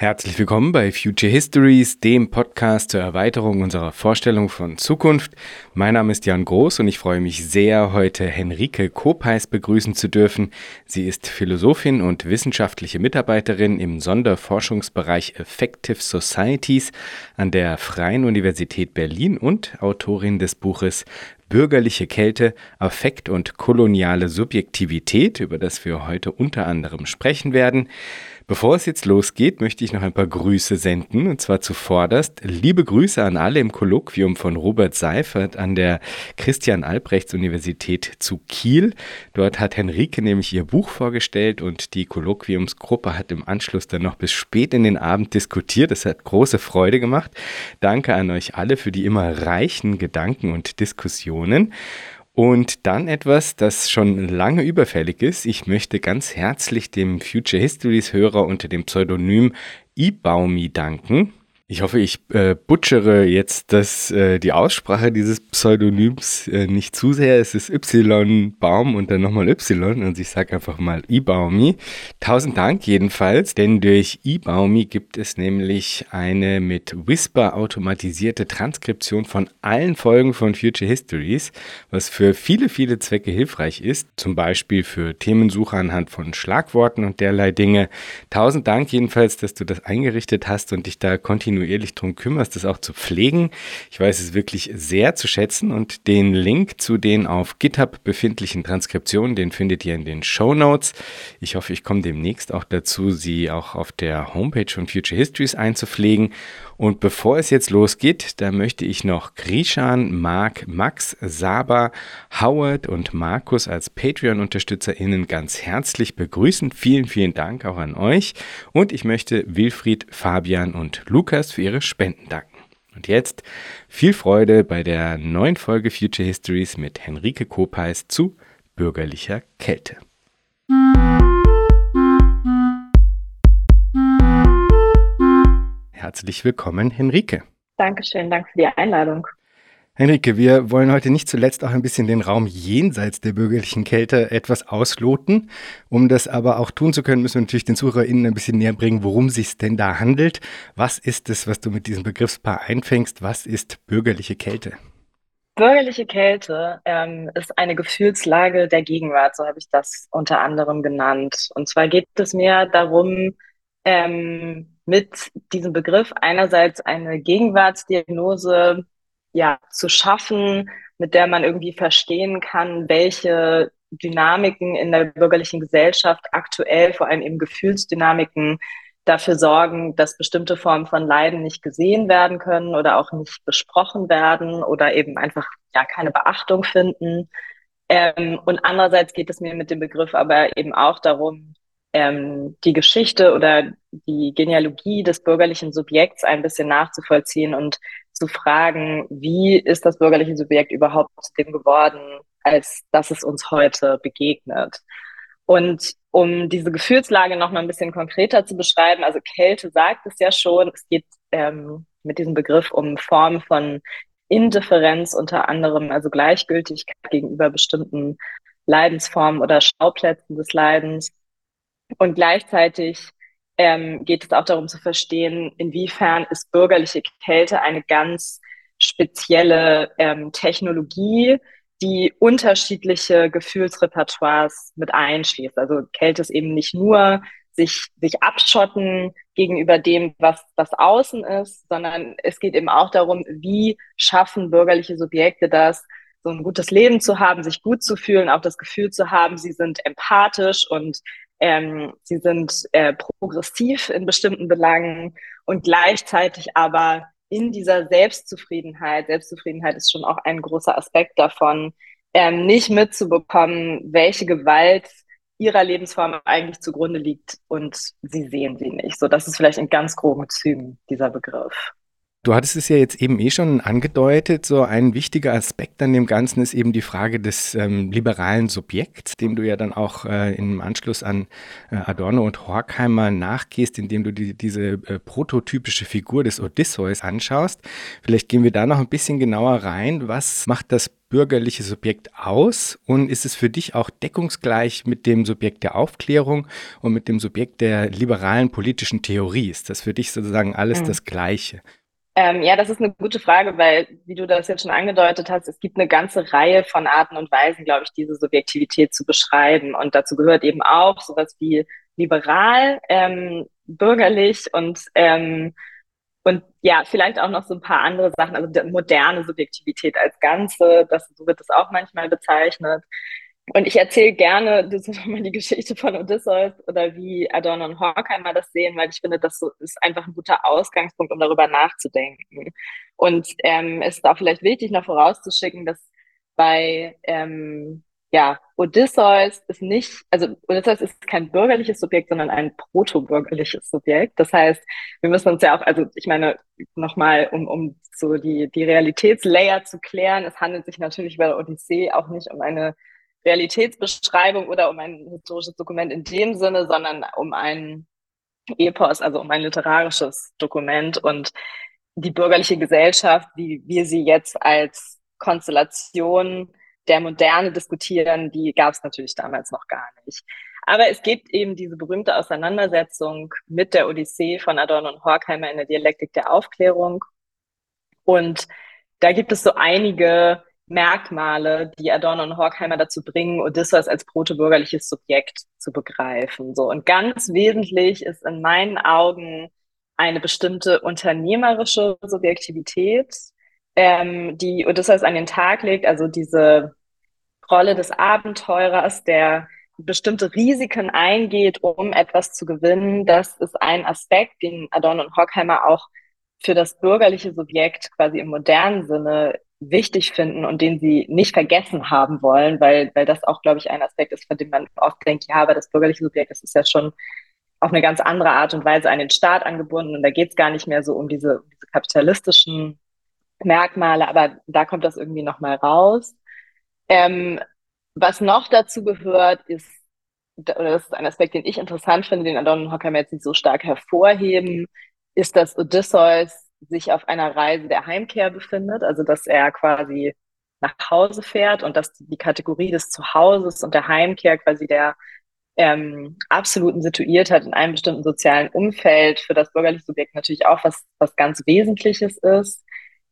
Herzlich willkommen bei Future Histories, dem Podcast zur Erweiterung unserer Vorstellung von Zukunft. Mein Name ist Jan Groß und ich freue mich sehr, heute Henrike Kopeis begrüßen zu dürfen. Sie ist Philosophin und wissenschaftliche Mitarbeiterin im Sonderforschungsbereich Effective Societies an der Freien Universität Berlin und Autorin des Buches Bürgerliche Kälte, Affekt und koloniale Subjektivität, über das wir heute unter anderem sprechen werden. Bevor es jetzt losgeht, möchte ich noch ein paar Grüße senden, und zwar zuvorderst. Liebe Grüße an alle im Kolloquium von Robert Seifert an der Christian-Albrechts-Universität zu Kiel. Dort hat Henrike nämlich ihr Buch vorgestellt und die Kolloquiumsgruppe hat im Anschluss dann noch bis spät in den Abend diskutiert. Es hat große Freude gemacht. Danke an euch alle für die immer reichen Gedanken und Diskussionen. Und dann etwas, das schon lange überfällig ist. Ich möchte ganz herzlich dem Future Histories Hörer unter dem Pseudonym Ibaumi danken. Ich hoffe, ich äh, butchere jetzt das, äh, die Aussprache dieses Pseudonyms äh, nicht zu sehr. Es ist Y Baum und dann nochmal Y und ich sage einfach mal Ibaumi. Tausend Dank jedenfalls, denn durch Ibaumi gibt es nämlich eine mit Whisper automatisierte Transkription von allen Folgen von Future Histories, was für viele, viele Zwecke hilfreich ist, zum Beispiel für Themensuche anhand von Schlagworten und derlei Dinge. Tausend Dank jedenfalls, dass du das eingerichtet hast und dich da kontinuierlich kontinuierlich darum kümmerst, das auch zu pflegen. Ich weiß es wirklich sehr zu schätzen und den Link zu den auf GitHub befindlichen Transkriptionen, den findet ihr in den Show Notes. Ich hoffe, ich komme demnächst auch dazu, sie auch auf der Homepage von Future Histories einzupflegen. Und bevor es jetzt losgeht, da möchte ich noch Grishan, Mark, Max, Saba, Howard und Markus als Patreon-UnterstützerInnen ganz herzlich begrüßen. Vielen, vielen Dank auch an euch. Und ich möchte Wilfried, Fabian und Lukas für ihre Spenden danken. Und jetzt viel Freude bei der neuen Folge Future Histories mit Henrike Kopeis zu bürgerlicher Kälte. Herzlich willkommen, Henrike. Dankeschön, danke für die Einladung. Henrike, wir wollen heute nicht zuletzt auch ein bisschen den Raum jenseits der bürgerlichen Kälte etwas ausloten. Um das aber auch tun zu können, müssen wir natürlich den ZuhörerInnen ein bisschen näher bringen, worum es sich denn da handelt. Was ist es, was du mit diesem Begriffspaar einfängst? Was ist bürgerliche Kälte? Bürgerliche Kälte ähm, ist eine Gefühlslage der Gegenwart, so habe ich das unter anderem genannt. Und zwar geht es mir darum, ähm, mit diesem Begriff einerseits eine Gegenwartsdiagnose ja, zu schaffen, mit der man irgendwie verstehen kann, welche Dynamiken in der bürgerlichen Gesellschaft aktuell, vor allem eben Gefühlsdynamiken, dafür sorgen, dass bestimmte Formen von Leiden nicht gesehen werden können oder auch nicht besprochen werden oder eben einfach ja keine Beachtung finden. Ähm, und andererseits geht es mir mit dem Begriff aber eben auch darum, ähm, die Geschichte oder die Genealogie des bürgerlichen Subjekts ein bisschen nachzuvollziehen und zu fragen, wie ist das bürgerliche Subjekt überhaupt zu dem geworden, als dass es uns heute begegnet. Und um diese Gefühlslage noch mal ein bisschen konkreter zu beschreiben, also Kälte sagt es ja schon, es geht ähm, mit diesem Begriff um Formen von Indifferenz unter anderem, also Gleichgültigkeit gegenüber bestimmten Leidensformen oder Schauplätzen des Leidens. Und gleichzeitig ähm, geht es auch darum zu verstehen, inwiefern ist bürgerliche Kälte eine ganz spezielle ähm, Technologie, die unterschiedliche Gefühlsrepertoires mit einschließt. Also Kälte ist eben nicht nur sich, sich abschotten gegenüber dem, was das Außen ist, sondern es geht eben auch darum, wie schaffen bürgerliche Subjekte das, so ein gutes Leben zu haben, sich gut zu fühlen, auch das Gefühl zu haben, sie sind empathisch und ähm, sie sind äh, progressiv in bestimmten Belangen und gleichzeitig aber in dieser Selbstzufriedenheit, Selbstzufriedenheit ist schon auch ein großer Aspekt davon, ähm, nicht mitzubekommen, welche Gewalt ihrer Lebensform eigentlich zugrunde liegt und sie sehen sie nicht. So, das ist vielleicht in ganz groben Zügen dieser Begriff. Du hattest es ja jetzt eben eh schon angedeutet, so ein wichtiger Aspekt an dem Ganzen ist eben die Frage des ähm, liberalen Subjekts, dem du ja dann auch äh, im Anschluss an äh, Adorno und Horkheimer nachgehst, indem du die, diese äh, prototypische Figur des Odysseus anschaust. Vielleicht gehen wir da noch ein bisschen genauer rein. Was macht das bürgerliche Subjekt aus und ist es für dich auch deckungsgleich mit dem Subjekt der Aufklärung und mit dem Subjekt der liberalen politischen Theorie? Ist das für dich sozusagen alles mhm. das Gleiche? Ähm, ja, das ist eine gute Frage, weil, wie du das jetzt schon angedeutet hast, es gibt eine ganze Reihe von Arten und Weisen, glaube ich, diese Subjektivität zu beschreiben. Und dazu gehört eben auch sowas wie liberal, ähm, bürgerlich und ähm, und ja, vielleicht auch noch so ein paar andere Sachen, also moderne Subjektivität als Ganze, das, so wird es auch manchmal bezeichnet. Und ich erzähle gerne, das ist nochmal die Geschichte von Odysseus oder wie Adorno und Horkheimer das sehen, weil ich finde, das ist einfach ein guter Ausgangspunkt, um darüber nachzudenken. Und ähm, es ist auch vielleicht wichtig, noch vorauszuschicken, dass bei ähm, ja, Odysseus ist nicht, also Odysseus ist kein bürgerliches Subjekt, sondern ein protobürgerliches Subjekt. Das heißt, wir müssen uns ja auch, also ich meine, nochmal, um, um so die, die Realitätslayer zu klären, es handelt sich natürlich bei der Odyssee auch nicht um eine Realitätsbeschreibung oder um ein historisches Dokument in dem Sinne, sondern um ein Epos, also um ein literarisches Dokument und die bürgerliche Gesellschaft, wie wir sie jetzt als Konstellation der Moderne diskutieren, die gab es natürlich damals noch gar nicht. Aber es gibt eben diese berühmte Auseinandersetzung mit der Odyssee von Adorno und Horkheimer in der Dialektik der Aufklärung. Und da gibt es so einige Merkmale, die Adorno und Horkheimer dazu bringen, Odysseus als protobürgerliches Subjekt zu begreifen. So. Und ganz wesentlich ist in meinen Augen eine bestimmte unternehmerische Subjektivität, ähm, die Odysseus an den Tag legt, also diese Rolle des Abenteurers, der bestimmte Risiken eingeht, um etwas zu gewinnen. Das ist ein Aspekt, den Adorno und Horkheimer auch für das bürgerliche Subjekt quasi im modernen Sinne wichtig finden und den sie nicht vergessen haben wollen, weil, weil das auch, glaube ich, ein Aspekt ist, von dem man oft denkt, ja, aber das bürgerliche Subjekt, das ist ja schon auf eine ganz andere Art und Weise an den Staat angebunden und da geht es gar nicht mehr so um diese, diese kapitalistischen Merkmale, aber da kommt das irgendwie nochmal raus. Ähm, was noch dazu gehört, ist, oder das ist ein Aspekt, den ich interessant finde, den Adorno und Horkheimer jetzt nicht so stark hervorheben, ist, dass Odysseus sich auf einer Reise der Heimkehr befindet, also dass er quasi nach Hause fährt und dass die Kategorie des Zuhauses und der Heimkehr quasi der ähm, absoluten Situiertheit in einem bestimmten sozialen Umfeld für das bürgerliche Subjekt natürlich auch was, was ganz Wesentliches ist.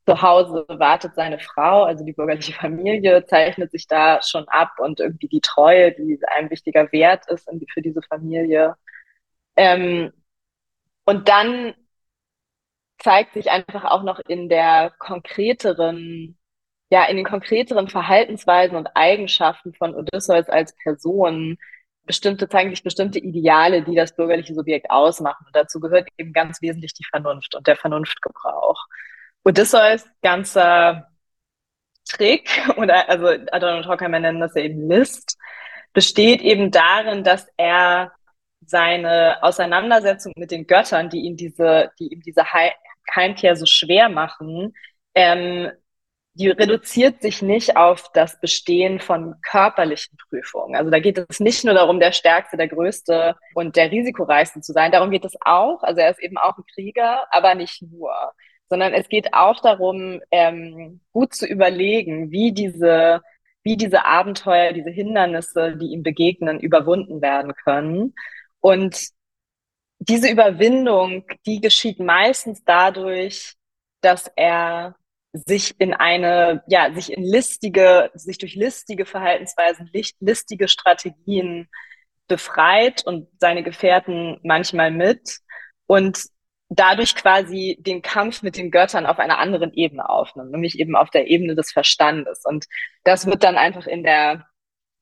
Zu Hause wartet seine Frau, also die bürgerliche Familie zeichnet sich da schon ab und irgendwie die Treue, die ein wichtiger Wert ist für diese Familie. Ähm, und dann zeigt sich einfach auch noch in der konkreteren, ja, in den konkreteren Verhaltensweisen und Eigenschaften von Odysseus als Person bestimmte, zeigen sich bestimmte Ideale, die das bürgerliche Subjekt ausmachen. Und dazu gehört eben ganz wesentlich die Vernunft und der Vernunftgebrauch. Odysseus ganzer Trick, oder also Adorno und Horkheimer nennen das ja eben List, besteht eben darin, dass er seine Auseinandersetzung mit den Göttern, die ihm diese, die ihm diese Heimkehr so schwer machen, ähm, die reduziert sich nicht auf das Bestehen von körperlichen Prüfungen. Also da geht es nicht nur darum, der Stärkste, der Größte und der Risikoreichste zu sein. Darum geht es auch. Also er ist eben auch ein Krieger, aber nicht nur. Sondern es geht auch darum, ähm, gut zu überlegen, wie diese, wie diese Abenteuer, diese Hindernisse, die ihm begegnen, überwunden werden können. Und diese Überwindung, die geschieht meistens dadurch, dass er sich in eine, ja, sich in listige, sich durch listige Verhaltensweisen, listige Strategien befreit und seine Gefährten manchmal mit und dadurch quasi den Kampf mit den Göttern auf einer anderen Ebene aufnimmt, nämlich eben auf der Ebene des Verstandes. Und das wird dann einfach in der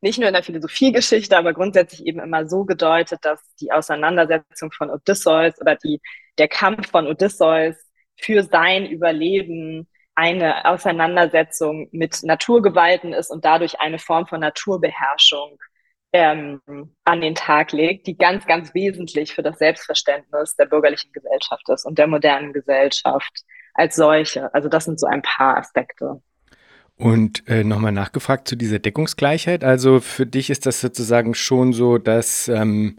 nicht nur in der Philosophiegeschichte, aber grundsätzlich eben immer so gedeutet, dass die Auseinandersetzung von Odysseus oder die, der Kampf von Odysseus für sein Überleben eine Auseinandersetzung mit Naturgewalten ist und dadurch eine Form von Naturbeherrschung ähm, an den Tag legt, die ganz, ganz wesentlich für das Selbstverständnis der bürgerlichen Gesellschaft ist und der modernen Gesellschaft als solche. Also das sind so ein paar Aspekte. Und äh, nochmal nachgefragt zu dieser Deckungsgleichheit. Also für dich ist das sozusagen schon so, dass ähm,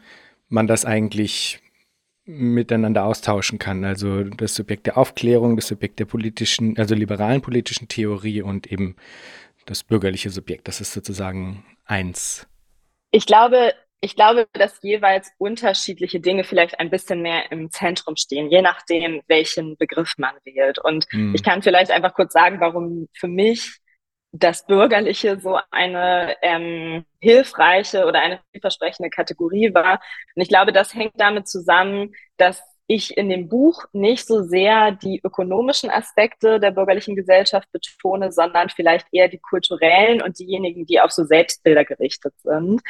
man das eigentlich miteinander austauschen kann. Also das Subjekt der Aufklärung, das Subjekt der politischen, also liberalen politischen Theorie und eben das bürgerliche Subjekt. Das ist sozusagen eins. Ich glaube, ich glaube, dass jeweils unterschiedliche Dinge vielleicht ein bisschen mehr im Zentrum stehen, je nachdem, welchen Begriff man wählt. Und hm. ich kann vielleicht einfach kurz sagen, warum für mich das Bürgerliche so eine ähm, hilfreiche oder eine vielversprechende Kategorie war. Und ich glaube, das hängt damit zusammen, dass ich in dem Buch nicht so sehr die ökonomischen Aspekte der bürgerlichen Gesellschaft betone, sondern vielleicht eher die kulturellen und diejenigen, die auf so Selbstbilder gerichtet sind.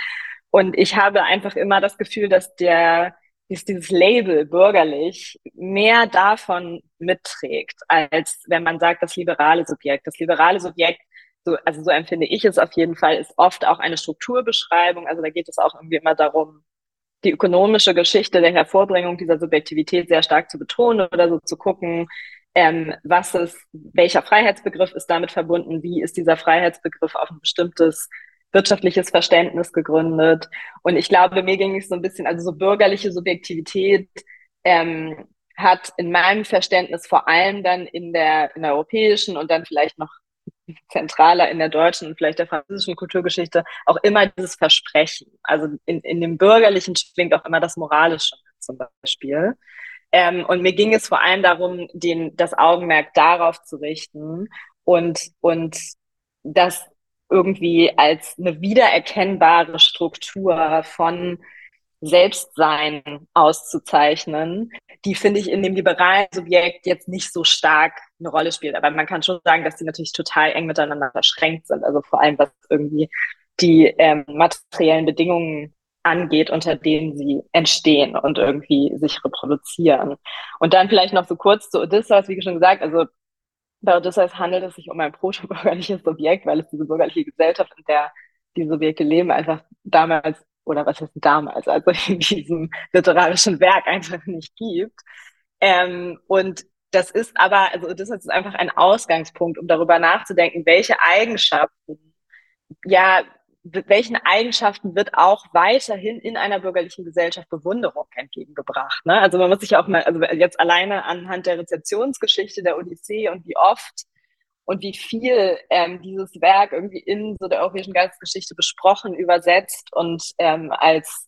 Und ich habe einfach immer das Gefühl, dass der ist dieses Label bürgerlich mehr davon mitträgt, als wenn man sagt, das liberale Subjekt. Das liberale Subjekt so, also so empfinde ich es auf jeden Fall, ist oft auch eine Strukturbeschreibung. Also da geht es auch irgendwie immer darum, die ökonomische Geschichte der Hervorbringung dieser Subjektivität sehr stark zu betonen oder so zu gucken, ähm, was ist, welcher Freiheitsbegriff ist damit verbunden, wie ist dieser Freiheitsbegriff auf ein bestimmtes wirtschaftliches Verständnis gegründet. Und ich glaube, mir ging es so ein bisschen, also so bürgerliche Subjektivität ähm, hat in meinem Verständnis vor allem dann in der, in der europäischen und dann vielleicht noch zentraler in der deutschen und vielleicht der französischen Kulturgeschichte auch immer dieses Versprechen. Also in, in dem Bürgerlichen schwingt auch immer das Moralische zum Beispiel. Ähm, und mir ging es vor allem darum, den, das Augenmerk darauf zu richten und, und das irgendwie als eine wiedererkennbare Struktur von Selbstsein auszuzeichnen, die finde ich in dem liberalen Subjekt jetzt nicht so stark eine Rolle spielt. Aber man kann schon sagen, dass die natürlich total eng miteinander verschränkt sind. Also vor allem was irgendwie die ähm, materiellen Bedingungen angeht, unter denen sie entstehen und irgendwie sich reproduzieren. Und dann vielleicht noch so kurz zu Odysseus, wie schon gesagt, also bei Odysseus handelt es sich um ein protobürgerliches Subjekt, weil es diese bürgerliche Gesellschaft, in der die Subjekte leben, einfach damals oder was heißt damals, also in diesem literarischen Werk einfach nicht gibt. Ähm, und das ist aber, also das ist einfach ein Ausgangspunkt, um darüber nachzudenken, welche Eigenschaften, ja, welchen Eigenschaften wird auch weiterhin in einer bürgerlichen Gesellschaft Bewunderung entgegengebracht. Ne? Also man muss sich auch mal, also jetzt alleine anhand der Rezeptionsgeschichte der Odyssee und wie oft und wie viel ähm, dieses Werk irgendwie in so der europäischen Geistesgeschichte besprochen, übersetzt und ähm, als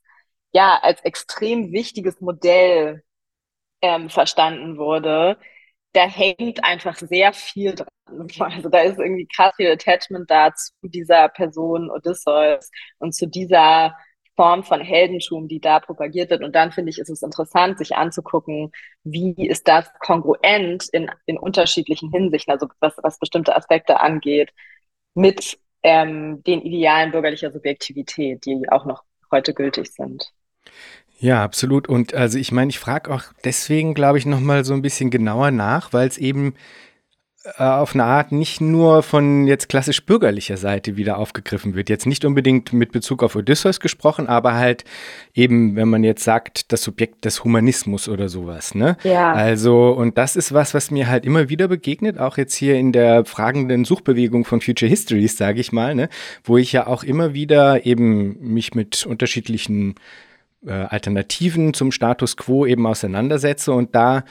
ja als extrem wichtiges Modell ähm, verstanden wurde, da hängt einfach sehr viel dran. Also da ist irgendwie krass viel Attachment da zu dieser Person Odysseus und zu dieser Form von Heldentum, die da propagiert wird. Und dann finde ich, ist es interessant, sich anzugucken, wie ist das kongruent in, in unterschiedlichen Hinsichten, also was, was bestimmte Aspekte angeht, mit ähm, den Idealen bürgerlicher Subjektivität, die auch noch heute gültig sind. Ja, absolut. Und also ich meine, ich frage auch deswegen, glaube ich, nochmal so ein bisschen genauer nach, weil es eben äh, auf eine Art nicht nur von jetzt klassisch bürgerlicher Seite wieder aufgegriffen wird. Jetzt nicht unbedingt mit Bezug auf Odysseus gesprochen, aber halt eben, wenn man jetzt sagt, das Subjekt des Humanismus oder sowas, ne? Ja. Also, und das ist was, was mir halt immer wieder begegnet, auch jetzt hier in der fragenden Suchbewegung von Future Histories, sage ich mal, ne? Wo ich ja auch immer wieder eben mich mit unterschiedlichen äh, Alternativen zum Status quo eben auseinandersetze und da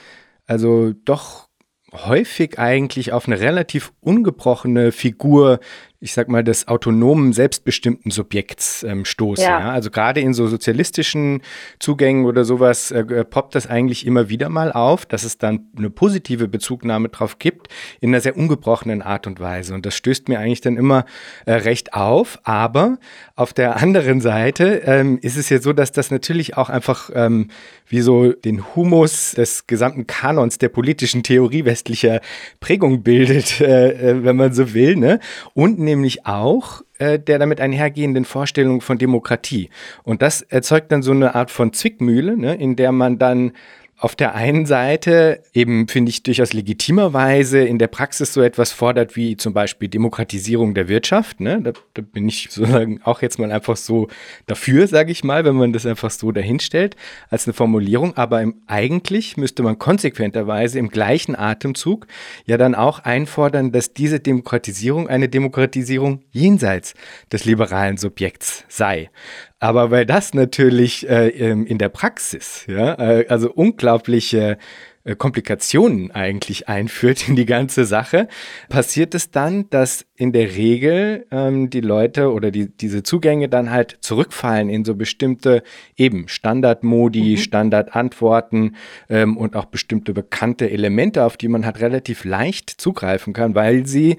also doch häufig eigentlich auf eine relativ ungebrochene Figur ich sag mal, des autonomen, selbstbestimmten Subjekts ähm, stoßen. Ja. ja. Also gerade in so sozialistischen Zugängen oder sowas äh, äh, poppt das eigentlich immer wieder mal auf, dass es dann eine positive Bezugnahme drauf gibt, in einer sehr ungebrochenen Art und Weise. Und das stößt mir eigentlich dann immer äh, recht auf. Aber auf der anderen Seite ähm, ist es ja so, dass das natürlich auch einfach ähm, wie so den Humus des gesamten Kanons der politischen Theorie westlicher Prägung bildet, äh, äh wenn man so will. Ne? Und nämlich auch äh, der damit einhergehenden Vorstellung von Demokratie. Und das erzeugt dann so eine Art von Zwickmühle, ne, in der man dann auf der einen Seite eben, finde ich, durchaus legitimerweise in der Praxis so etwas fordert wie zum Beispiel Demokratisierung der Wirtschaft. Ne? Da, da bin ich sozusagen auch jetzt mal einfach so dafür, sage ich mal, wenn man das einfach so dahinstellt als eine Formulierung. Aber im, eigentlich müsste man konsequenterweise im gleichen Atemzug ja dann auch einfordern, dass diese Demokratisierung eine Demokratisierung jenseits des liberalen Subjekts sei. Aber weil das natürlich äh, in der Praxis, ja, äh, also unglaubliche äh, Komplikationen eigentlich einführt in die ganze Sache, passiert es dann, dass in der Regel ähm, die Leute oder die, diese Zugänge dann halt zurückfallen in so bestimmte eben Standardmodi, mhm. Standardantworten ähm, und auch bestimmte bekannte Elemente, auf die man halt relativ leicht zugreifen kann, weil sie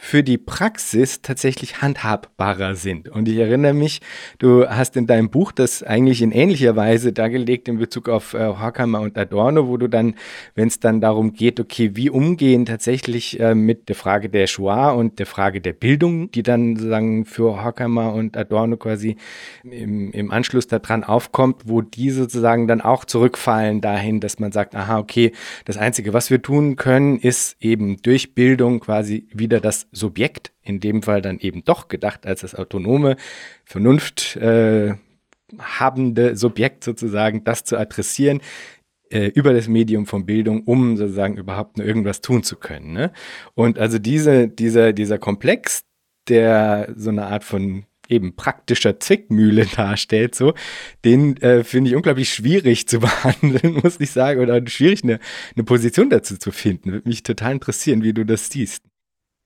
für die Praxis tatsächlich handhabbarer sind. Und ich erinnere mich, du hast in deinem Buch das eigentlich in ähnlicher Weise dargelegt in Bezug auf äh, Horkheimer und Adorno, wo du dann, wenn es dann darum geht, okay, wie umgehen tatsächlich äh, mit der Frage der Shoah und der Frage der Bildung, die dann sozusagen für Horkheimer und Adorno quasi im, im Anschluss daran aufkommt, wo die sozusagen dann auch zurückfallen dahin, dass man sagt, aha, okay, das Einzige, was wir tun können, ist eben durch Bildung quasi wieder das Subjekt, in dem Fall dann eben doch gedacht als das autonome, Vernunft äh, habende Subjekt sozusagen, das zu adressieren äh, über das Medium von Bildung, um sozusagen überhaupt nur irgendwas tun zu können. Ne? Und also diese, dieser, dieser Komplex, der so eine Art von eben praktischer Zwickmühle darstellt, so, den äh, finde ich unglaublich schwierig zu behandeln, muss ich sagen, oder schwierig eine, eine Position dazu zu finden. Würde mich total interessieren, wie du das siehst.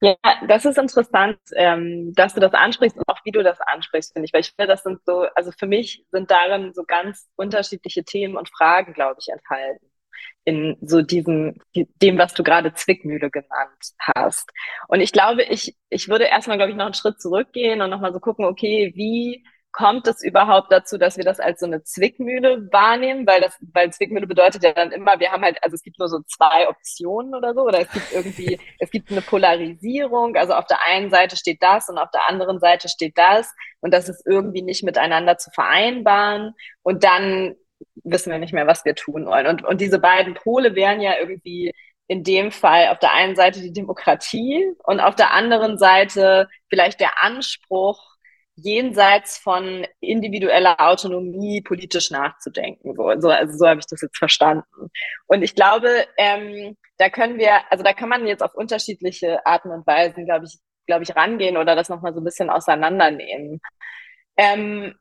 Ja, das ist interessant, ähm, dass du das ansprichst und auch wie du das ansprichst, finde ich, weil ich finde, das sind so, also für mich sind darin so ganz unterschiedliche Themen und Fragen, glaube ich, enthalten. In so diesem, dem, was du gerade Zwickmühle genannt hast. Und ich glaube, ich, ich würde erstmal, glaube ich, noch einen Schritt zurückgehen und nochmal so gucken, okay, wie kommt es überhaupt dazu, dass wir das als so eine Zwickmühle wahrnehmen? Weil das, weil Zwickmühle bedeutet ja dann immer, wir haben halt, also es gibt nur so zwei Optionen oder so, oder es gibt irgendwie, es gibt eine Polarisierung. Also auf der einen Seite steht das und auf der anderen Seite steht das. Und das ist irgendwie nicht miteinander zu vereinbaren. Und dann wissen wir nicht mehr, was wir tun wollen. Und, und diese beiden Pole wären ja irgendwie in dem Fall auf der einen Seite die Demokratie und auf der anderen Seite vielleicht der Anspruch, jenseits von individueller Autonomie politisch nachzudenken. So, also, also so habe ich das jetzt verstanden. Und ich glaube, ähm, da können wir, also da kann man jetzt auf unterschiedliche Arten und Weisen, glaube ich, glaube ich, rangehen oder das nochmal so ein bisschen auseinandernehmen. Ähm,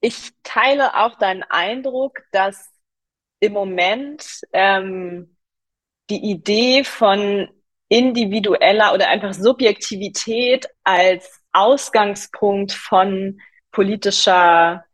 ich teile auch deinen Eindruck, dass im Moment ähm, die Idee von individueller oder einfach Subjektivität als Ausgangspunkt von politischer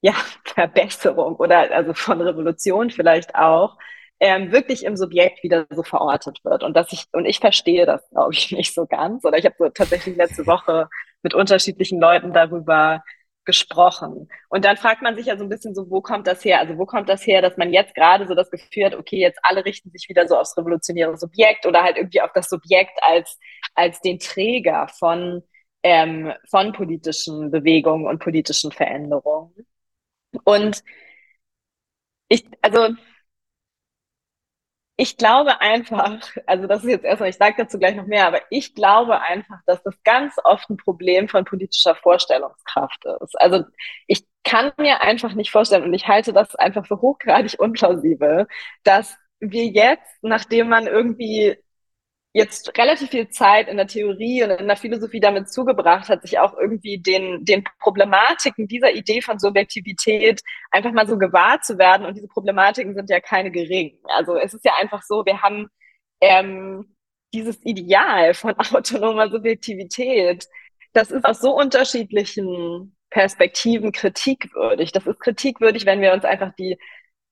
ja, Verbesserung oder also von Revolution vielleicht auch, ähm, wirklich im Subjekt wieder so verortet wird. Und dass ich, und ich verstehe das, glaube ich, nicht so ganz. Oder ich habe so tatsächlich letzte Woche mit unterschiedlichen Leuten darüber gesprochen. Und dann fragt man sich ja so ein bisschen so, wo kommt das her? Also wo kommt das her, dass man jetzt gerade so das Gefühl hat, okay, jetzt alle richten sich wieder so aufs revolutionäre Subjekt oder halt irgendwie auf das Subjekt als, als den Träger von, ähm, von politischen Bewegungen und politischen Veränderungen. Und ich, also ich glaube einfach, also das ist jetzt erstmal, ich sage dazu gleich noch mehr, aber ich glaube einfach, dass das ganz oft ein Problem von politischer Vorstellungskraft ist. Also ich kann mir einfach nicht vorstellen und ich halte das einfach für hochgradig unplausibel, dass wir jetzt, nachdem man irgendwie jetzt relativ viel Zeit in der Theorie und in der Philosophie damit zugebracht hat, sich auch irgendwie den, den Problematiken dieser Idee von Subjektivität einfach mal so gewahr zu werden. Und diese Problematiken sind ja keine geringen. Also es ist ja einfach so, wir haben ähm, dieses Ideal von autonomer Subjektivität, das ist aus so unterschiedlichen Perspektiven kritikwürdig. Das ist kritikwürdig, wenn wir uns einfach die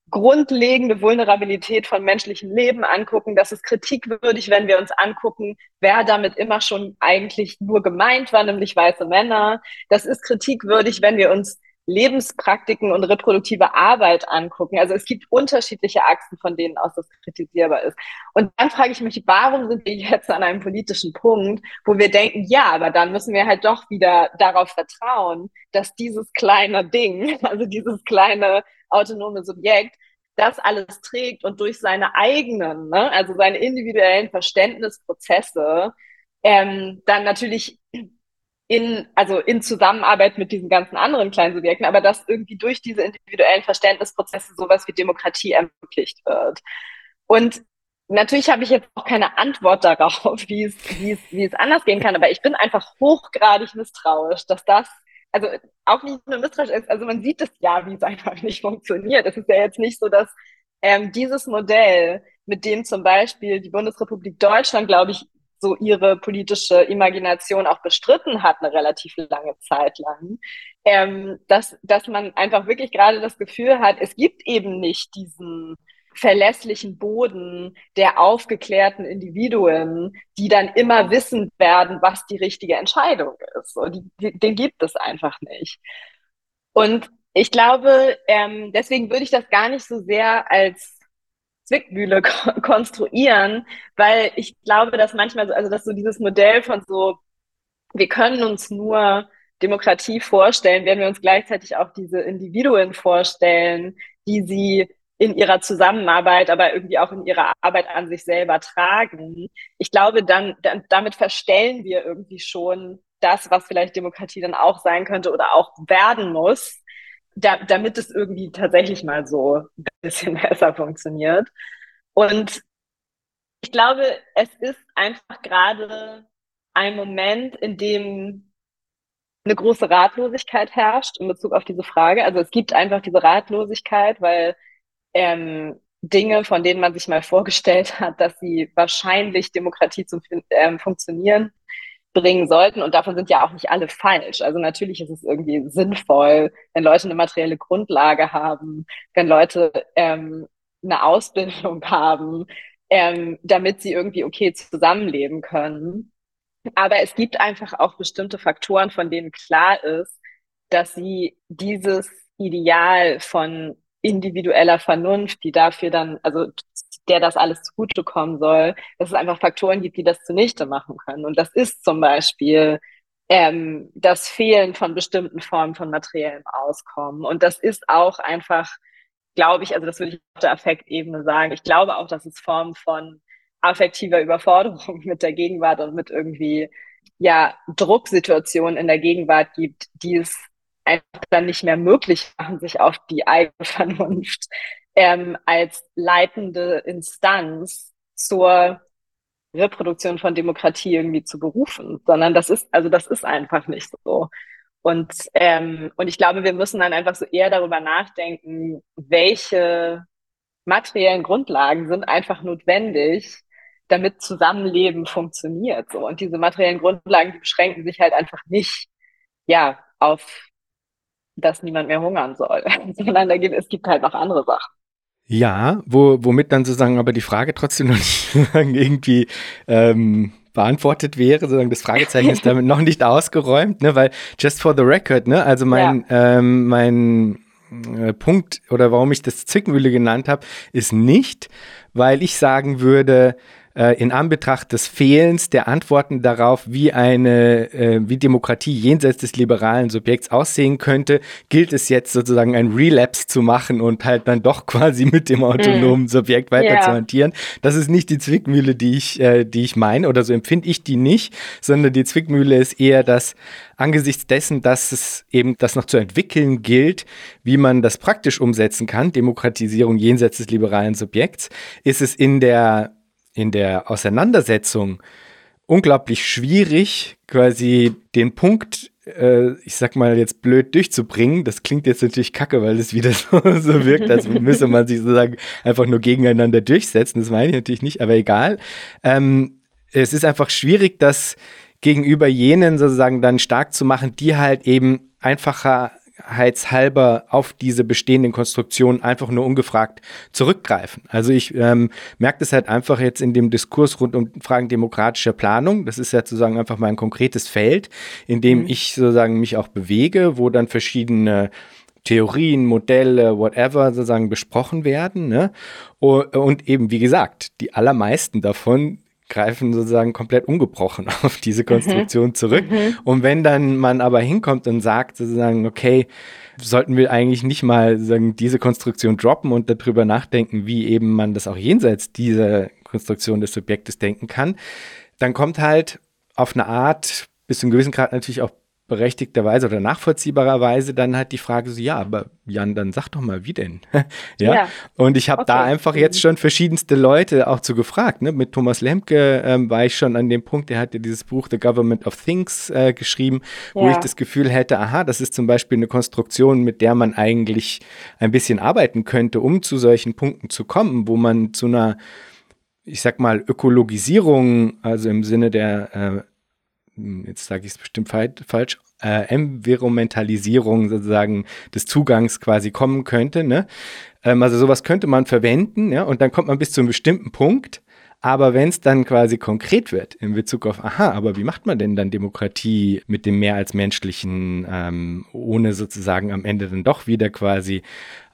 grundlegende Vulnerabilität von menschlichem Leben angucken. Das ist kritikwürdig, wenn wir uns angucken, wer damit immer schon eigentlich nur gemeint war, nämlich weiße Männer. Das ist kritikwürdig, wenn wir uns Lebenspraktiken und reproduktive Arbeit angucken. Also es gibt unterschiedliche Achsen, von denen aus das kritisierbar ist. Und dann frage ich mich, warum sind wir jetzt an einem politischen Punkt, wo wir denken, ja, aber dann müssen wir halt doch wieder darauf vertrauen, dass dieses kleine Ding, also dieses kleine autonome Subjekt, das alles trägt und durch seine eigenen, ne, also seine individuellen Verständnisprozesse, ähm, dann natürlich in, also in Zusammenarbeit mit diesen ganzen anderen kleinen Subjekten, aber dass irgendwie durch diese individuellen Verständnisprozesse sowas wie Demokratie ermöglicht wird. Und natürlich habe ich jetzt auch keine Antwort darauf, wie es, wie es, wie es anders gehen kann, aber ich bin einfach hochgradig misstrauisch, dass das also auch nicht nur misstrauisch ist, also man sieht es ja, wie es einfach nicht funktioniert. Es ist ja jetzt nicht so, dass ähm, dieses Modell, mit dem zum Beispiel die Bundesrepublik Deutschland, glaube ich, so ihre politische Imagination auch bestritten hat, eine relativ lange Zeit lang, ähm, dass, dass man einfach wirklich gerade das Gefühl hat, es gibt eben nicht diesen verlässlichen Boden der aufgeklärten Individuen, die dann immer wissen werden, was die richtige Entscheidung ist. Und den gibt es einfach nicht. Und ich glaube, ähm, deswegen würde ich das gar nicht so sehr als Zwickmühle ko konstruieren, weil ich glaube, dass manchmal so, also dass so dieses Modell von so, wir können uns nur Demokratie vorstellen, werden wir uns gleichzeitig auch diese Individuen vorstellen, die sie in ihrer Zusammenarbeit, aber irgendwie auch in ihrer Arbeit an sich selber tragen. Ich glaube, dann, dann damit verstellen wir irgendwie schon das, was vielleicht Demokratie dann auch sein könnte oder auch werden muss, da, damit es irgendwie tatsächlich mal so ein bisschen besser funktioniert. Und ich glaube, es ist einfach gerade ein Moment, in dem eine große Ratlosigkeit herrscht in Bezug auf diese Frage. Also es gibt einfach diese Ratlosigkeit, weil ähm, Dinge, von denen man sich mal vorgestellt hat, dass sie wahrscheinlich Demokratie zum ähm, Funktionieren bringen sollten. Und davon sind ja auch nicht alle falsch. Also natürlich ist es irgendwie sinnvoll, wenn Leute eine materielle Grundlage haben, wenn Leute ähm, eine Ausbildung haben, ähm, damit sie irgendwie okay zusammenleben können. Aber es gibt einfach auch bestimmte Faktoren, von denen klar ist, dass sie dieses Ideal von individueller Vernunft, die dafür dann, also der das alles zugutekommen soll, dass es einfach Faktoren gibt, die das zunichte machen können. Und das ist zum Beispiel ähm, das Fehlen von bestimmten Formen von materiellem Auskommen. Und das ist auch einfach, glaube ich, also das würde ich auf der Affektebene sagen, ich glaube auch, dass es Formen von affektiver Überforderung mit der Gegenwart und mit irgendwie ja Drucksituationen in der Gegenwart gibt, die es einfach dann nicht mehr möglich machen, sich auf die eigene Vernunft ähm, als leitende Instanz zur Reproduktion von Demokratie irgendwie zu berufen, sondern das ist, also das ist einfach nicht so. Und, ähm, und ich glaube, wir müssen dann einfach so eher darüber nachdenken, welche materiellen Grundlagen sind einfach notwendig, damit Zusammenleben funktioniert. So. Und diese materiellen Grundlagen, die beschränken sich halt einfach nicht, ja, auf, dass niemand mehr hungern soll, sondern da gibt, es gibt halt noch andere Sachen. Ja, wo, womit dann sozusagen aber die Frage trotzdem noch nicht irgendwie ähm, beantwortet wäre, sozusagen das Fragezeichen ist damit noch nicht ausgeräumt, ne, weil just for the record, ne, also mein, ja. ähm, mein äh, Punkt oder warum ich das Zwickmühle genannt habe, ist nicht, weil ich sagen würde, äh, in Anbetracht des Fehlens der Antworten darauf, wie eine, äh, wie Demokratie jenseits des liberalen Subjekts aussehen könnte, gilt es jetzt sozusagen ein Relapse zu machen und halt dann doch quasi mit dem autonomen mm. Subjekt weiter yeah. zu hantieren. Das ist nicht die Zwickmühle, die ich, äh, die ich meine, oder so empfinde ich die nicht, sondern die Zwickmühle ist eher das, angesichts dessen, dass es eben das noch zu entwickeln gilt, wie man das praktisch umsetzen kann, Demokratisierung jenseits des liberalen Subjekts, ist es in der in der Auseinandersetzung unglaublich schwierig, quasi den Punkt, äh, ich sag mal jetzt blöd durchzubringen. Das klingt jetzt natürlich kacke, weil es wieder so, so wirkt, als müsse man sich sozusagen einfach nur gegeneinander durchsetzen. Das meine ich natürlich nicht, aber egal. Ähm, es ist einfach schwierig, das gegenüber jenen sozusagen dann stark zu machen, die halt eben einfacher sicherheitshalber auf diese bestehenden Konstruktionen einfach nur ungefragt zurückgreifen. Also ich ähm, merke das halt einfach jetzt in dem Diskurs rund um Fragen demokratischer Planung. Das ist ja sozusagen einfach mal ein konkretes Feld, in dem mhm. ich sozusagen mich auch bewege, wo dann verschiedene Theorien, Modelle, whatever sozusagen besprochen werden. Ne? Und eben, wie gesagt, die allermeisten davon greifen sozusagen komplett ungebrochen auf diese Konstruktion mhm. zurück. Mhm. Und wenn dann man aber hinkommt und sagt sozusagen, okay, sollten wir eigentlich nicht mal sagen, diese Konstruktion droppen und darüber nachdenken, wie eben man das auch jenseits dieser Konstruktion des Subjektes denken kann, dann kommt halt auf eine Art bis zu einem gewissen Grad natürlich auch berechtigterweise oder nachvollziehbarerweise dann halt die Frage so, ja, aber Jan, dann sag doch mal, wie denn? ja? ja? Und ich habe okay. da einfach jetzt schon verschiedenste Leute auch zu gefragt. Ne? Mit Thomas Lemke ähm, war ich schon an dem Punkt, der hatte dieses Buch The Government of Things äh, geschrieben, wo ja. ich das Gefühl hätte, aha, das ist zum Beispiel eine Konstruktion, mit der man eigentlich ein bisschen arbeiten könnte, um zu solchen Punkten zu kommen, wo man zu einer ich sag mal, Ökologisierung, also im Sinne der äh, jetzt sage ich es bestimmt falsch, äh, Environmentalisierung sozusagen des Zugangs quasi kommen könnte. Ne? Ähm, also sowas könnte man verwenden, ja, und dann kommt man bis zu einem bestimmten Punkt. Aber wenn es dann quasi konkret wird in Bezug auf, aha, aber wie macht man denn dann Demokratie mit dem mehr als menschlichen, ähm, ohne sozusagen am Ende dann doch wieder quasi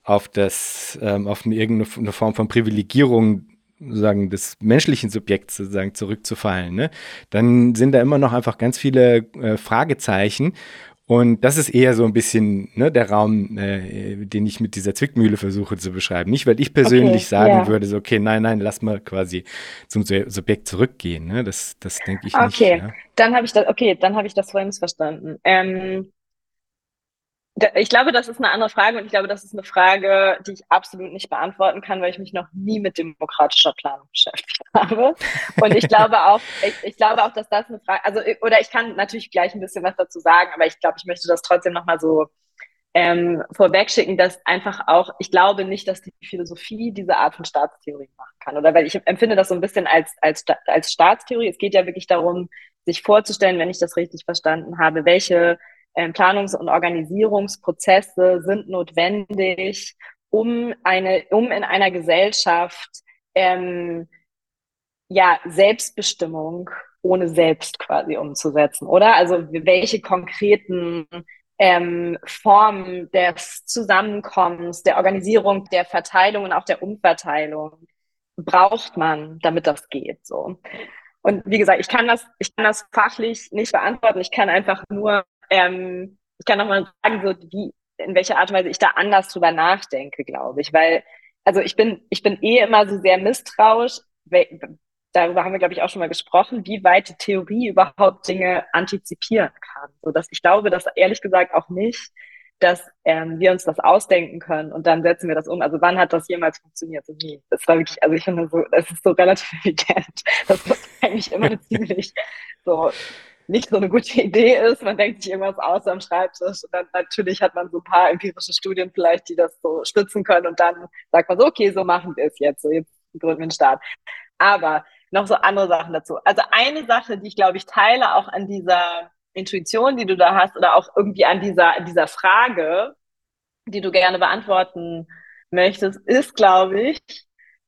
auf das, ähm, auf eine, irgendeine Form von Privilegierung sozusagen des menschlichen Subjekts sozusagen zurückzufallen, ne? dann sind da immer noch einfach ganz viele äh, Fragezeichen. Und das ist eher so ein bisschen ne, der Raum, äh, den ich mit dieser Zwickmühle versuche zu beschreiben. Nicht, weil ich persönlich okay, sagen ja. würde, so, okay, nein, nein, lass mal quasi zum Subjekt zurückgehen. Ne? Das, das denke ich okay. nicht. Okay, ja. dann habe ich das, okay, dann habe ich das vorhin missverstanden. Ähm, ich glaube, das ist eine andere Frage und ich glaube, das ist eine Frage, die ich absolut nicht beantworten kann, weil ich mich noch nie mit demokratischer Planung beschäftigt habe. Und ich glaube auch, ich, ich glaube auch, dass das eine Frage, also oder ich kann natürlich gleich ein bisschen was dazu sagen, aber ich glaube, ich möchte das trotzdem nochmal so ähm, vorwegschicken, dass einfach auch, ich glaube nicht, dass die Philosophie diese Art von Staatstheorie machen kann. Oder weil ich empfinde das so ein bisschen als, als, als Staatstheorie. Es geht ja wirklich darum, sich vorzustellen, wenn ich das richtig verstanden habe, welche Planungs- und Organisierungsprozesse sind notwendig, um eine, um in einer Gesellschaft ähm, ja Selbstbestimmung ohne Selbst quasi umzusetzen, oder? Also welche konkreten ähm, Formen des Zusammenkommens, der Organisierung, der Verteilung und auch der Umverteilung braucht man, damit das geht. So. Und wie gesagt, ich kann das, ich kann das fachlich nicht beantworten. Ich kann einfach nur ähm, ich kann nochmal sagen, so wie, in welcher Art und Weise ich da anders drüber nachdenke, glaube ich. Weil, also ich bin, ich bin eh immer so sehr misstrauisch. Darüber haben wir, glaube ich, auch schon mal gesprochen, wie weit die Theorie überhaupt Dinge antizipieren kann. So dass ich glaube, dass ehrlich gesagt auch nicht, dass ähm, wir uns das ausdenken können und dann setzen wir das um. Also wann hat das jemals funktioniert? So nie. Das war wirklich, also ich finde so, das ist so relativ evident. Das ist eigentlich immer ziemlich so nicht so eine gute Idee ist. Man denkt sich irgendwas aus am Schreibtisch und dann natürlich hat man so ein paar empirische Studien vielleicht, die das so stützen können und dann sagt man so, okay, so machen wir es jetzt, so jetzt gründen wir einen Staat. Aber noch so andere Sachen dazu. Also eine Sache, die ich glaube ich teile auch an dieser Intuition, die du da hast oder auch irgendwie an dieser, an dieser Frage, die du gerne beantworten möchtest, ist, glaube ich,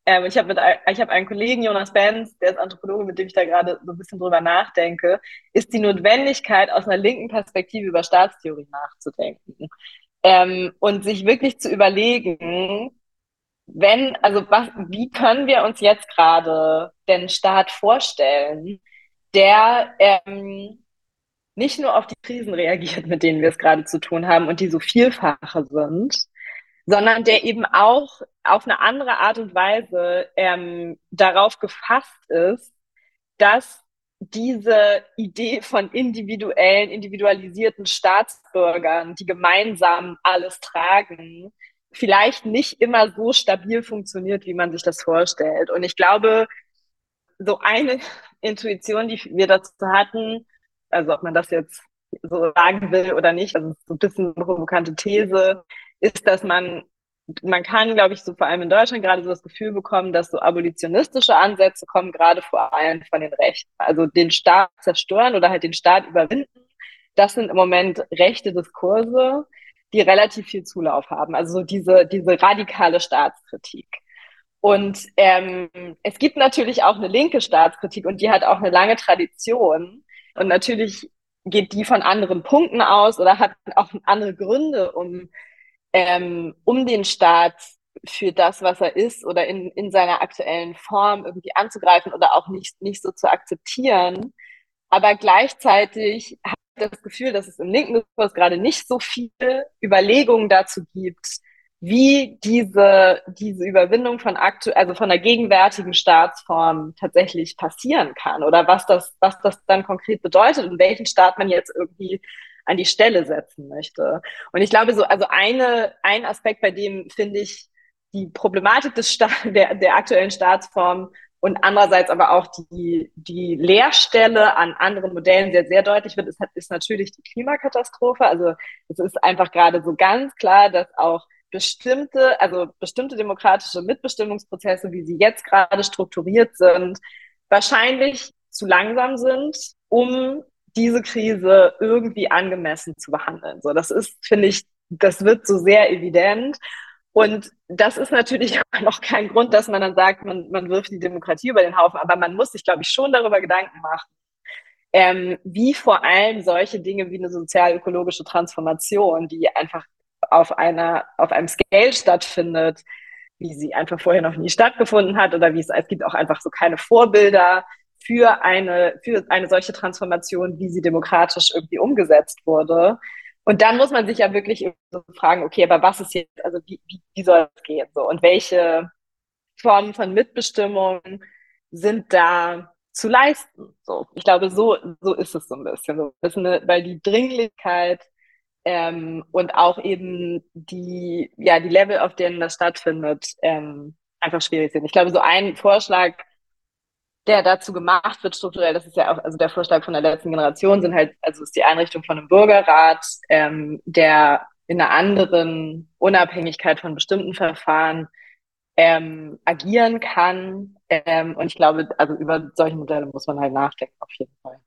ähm, ich habe hab einen Kollegen, Jonas Benz, der ist Anthropologe, mit dem ich da gerade so ein bisschen drüber nachdenke, ist die Notwendigkeit, aus einer linken Perspektive über Staatstheorie nachzudenken. Ähm, und sich wirklich zu überlegen, wenn, also was, wie können wir uns jetzt gerade den Staat vorstellen, der ähm, nicht nur auf die Krisen reagiert, mit denen wir es gerade zu tun haben und die so vielfache sind, sondern der eben auch auf eine andere Art und Weise ähm, darauf gefasst ist, dass diese Idee von individuellen, individualisierten Staatsbürgern, die gemeinsam alles tragen, vielleicht nicht immer so stabil funktioniert, wie man sich das vorstellt. Und ich glaube, so eine Intuition, die wir dazu hatten, also ob man das jetzt so sagen will oder nicht, also so ein bisschen eine provokante These, ist, dass man, man kann, glaube ich, so vor allem in Deutschland gerade so das Gefühl bekommen, dass so abolitionistische Ansätze kommen, gerade vor allem von den Rechten. Also den Staat zerstören oder halt den Staat überwinden. Das sind im Moment rechte Diskurse, die relativ viel Zulauf haben. Also so diese, diese radikale Staatskritik. Und ähm, es gibt natürlich auch eine linke Staatskritik und die hat auch eine lange Tradition. Und natürlich geht die von anderen Punkten aus oder hat auch andere Gründe, um ähm, um den Staat für das, was er ist oder in, in seiner aktuellen Form irgendwie anzugreifen oder auch nicht, nicht so zu akzeptieren. Aber gleichzeitig habe ich das Gefühl, dass es im linken Diskurs gerade nicht so viele Überlegungen dazu gibt, wie diese, diese Überwindung von aktu also von der gegenwärtigen Staatsform tatsächlich passieren kann oder was das, was das dann konkret bedeutet und welchen Staat man jetzt irgendwie an die Stelle setzen möchte. Und ich glaube, so, also eine, ein Aspekt, bei dem finde ich die Problematik des Sta der, der aktuellen Staatsform und andererseits aber auch die, die Leerstelle an anderen Modellen sehr, sehr deutlich wird, ist, ist natürlich die Klimakatastrophe. Also es ist einfach gerade so ganz klar, dass auch bestimmte, also bestimmte demokratische Mitbestimmungsprozesse, wie sie jetzt gerade strukturiert sind, wahrscheinlich zu langsam sind, um diese Krise irgendwie angemessen zu behandeln. So, das ist, finde ich, das wird so sehr evident. Und das ist natürlich noch kein Grund, dass man dann sagt, man, man wirft die Demokratie über den Haufen, aber man muss sich, glaube ich, schon darüber Gedanken machen, ähm, wie vor allem solche Dinge wie eine sozial-ökologische Transformation, die einfach auf einer, auf einem Scale stattfindet, wie sie einfach vorher noch nie stattgefunden hat oder wie es, es gibt auch einfach so keine Vorbilder für eine, für eine solche Transformation, wie sie demokratisch irgendwie umgesetzt wurde. Und dann muss man sich ja wirklich so fragen, okay, aber was ist jetzt, also wie, wie, wie soll es gehen? So, und welche Formen von Mitbestimmung sind da zu leisten? So, ich glaube, so, so ist es so ein bisschen. So, ist eine, weil die Dringlichkeit ähm, und auch eben die, ja, die Level, auf denen das stattfindet, ähm, einfach schwierig sind. Ich glaube, so ein Vorschlag, der dazu gemacht wird strukturell, das ist ja auch, also der Vorschlag von der letzten Generation sind halt, also ist die Einrichtung von einem Bürgerrat, ähm, der in einer anderen Unabhängigkeit von bestimmten Verfahren ähm, agieren kann. Ähm, und ich glaube, also über solche Modelle muss man halt nachdenken, auf jeden Fall.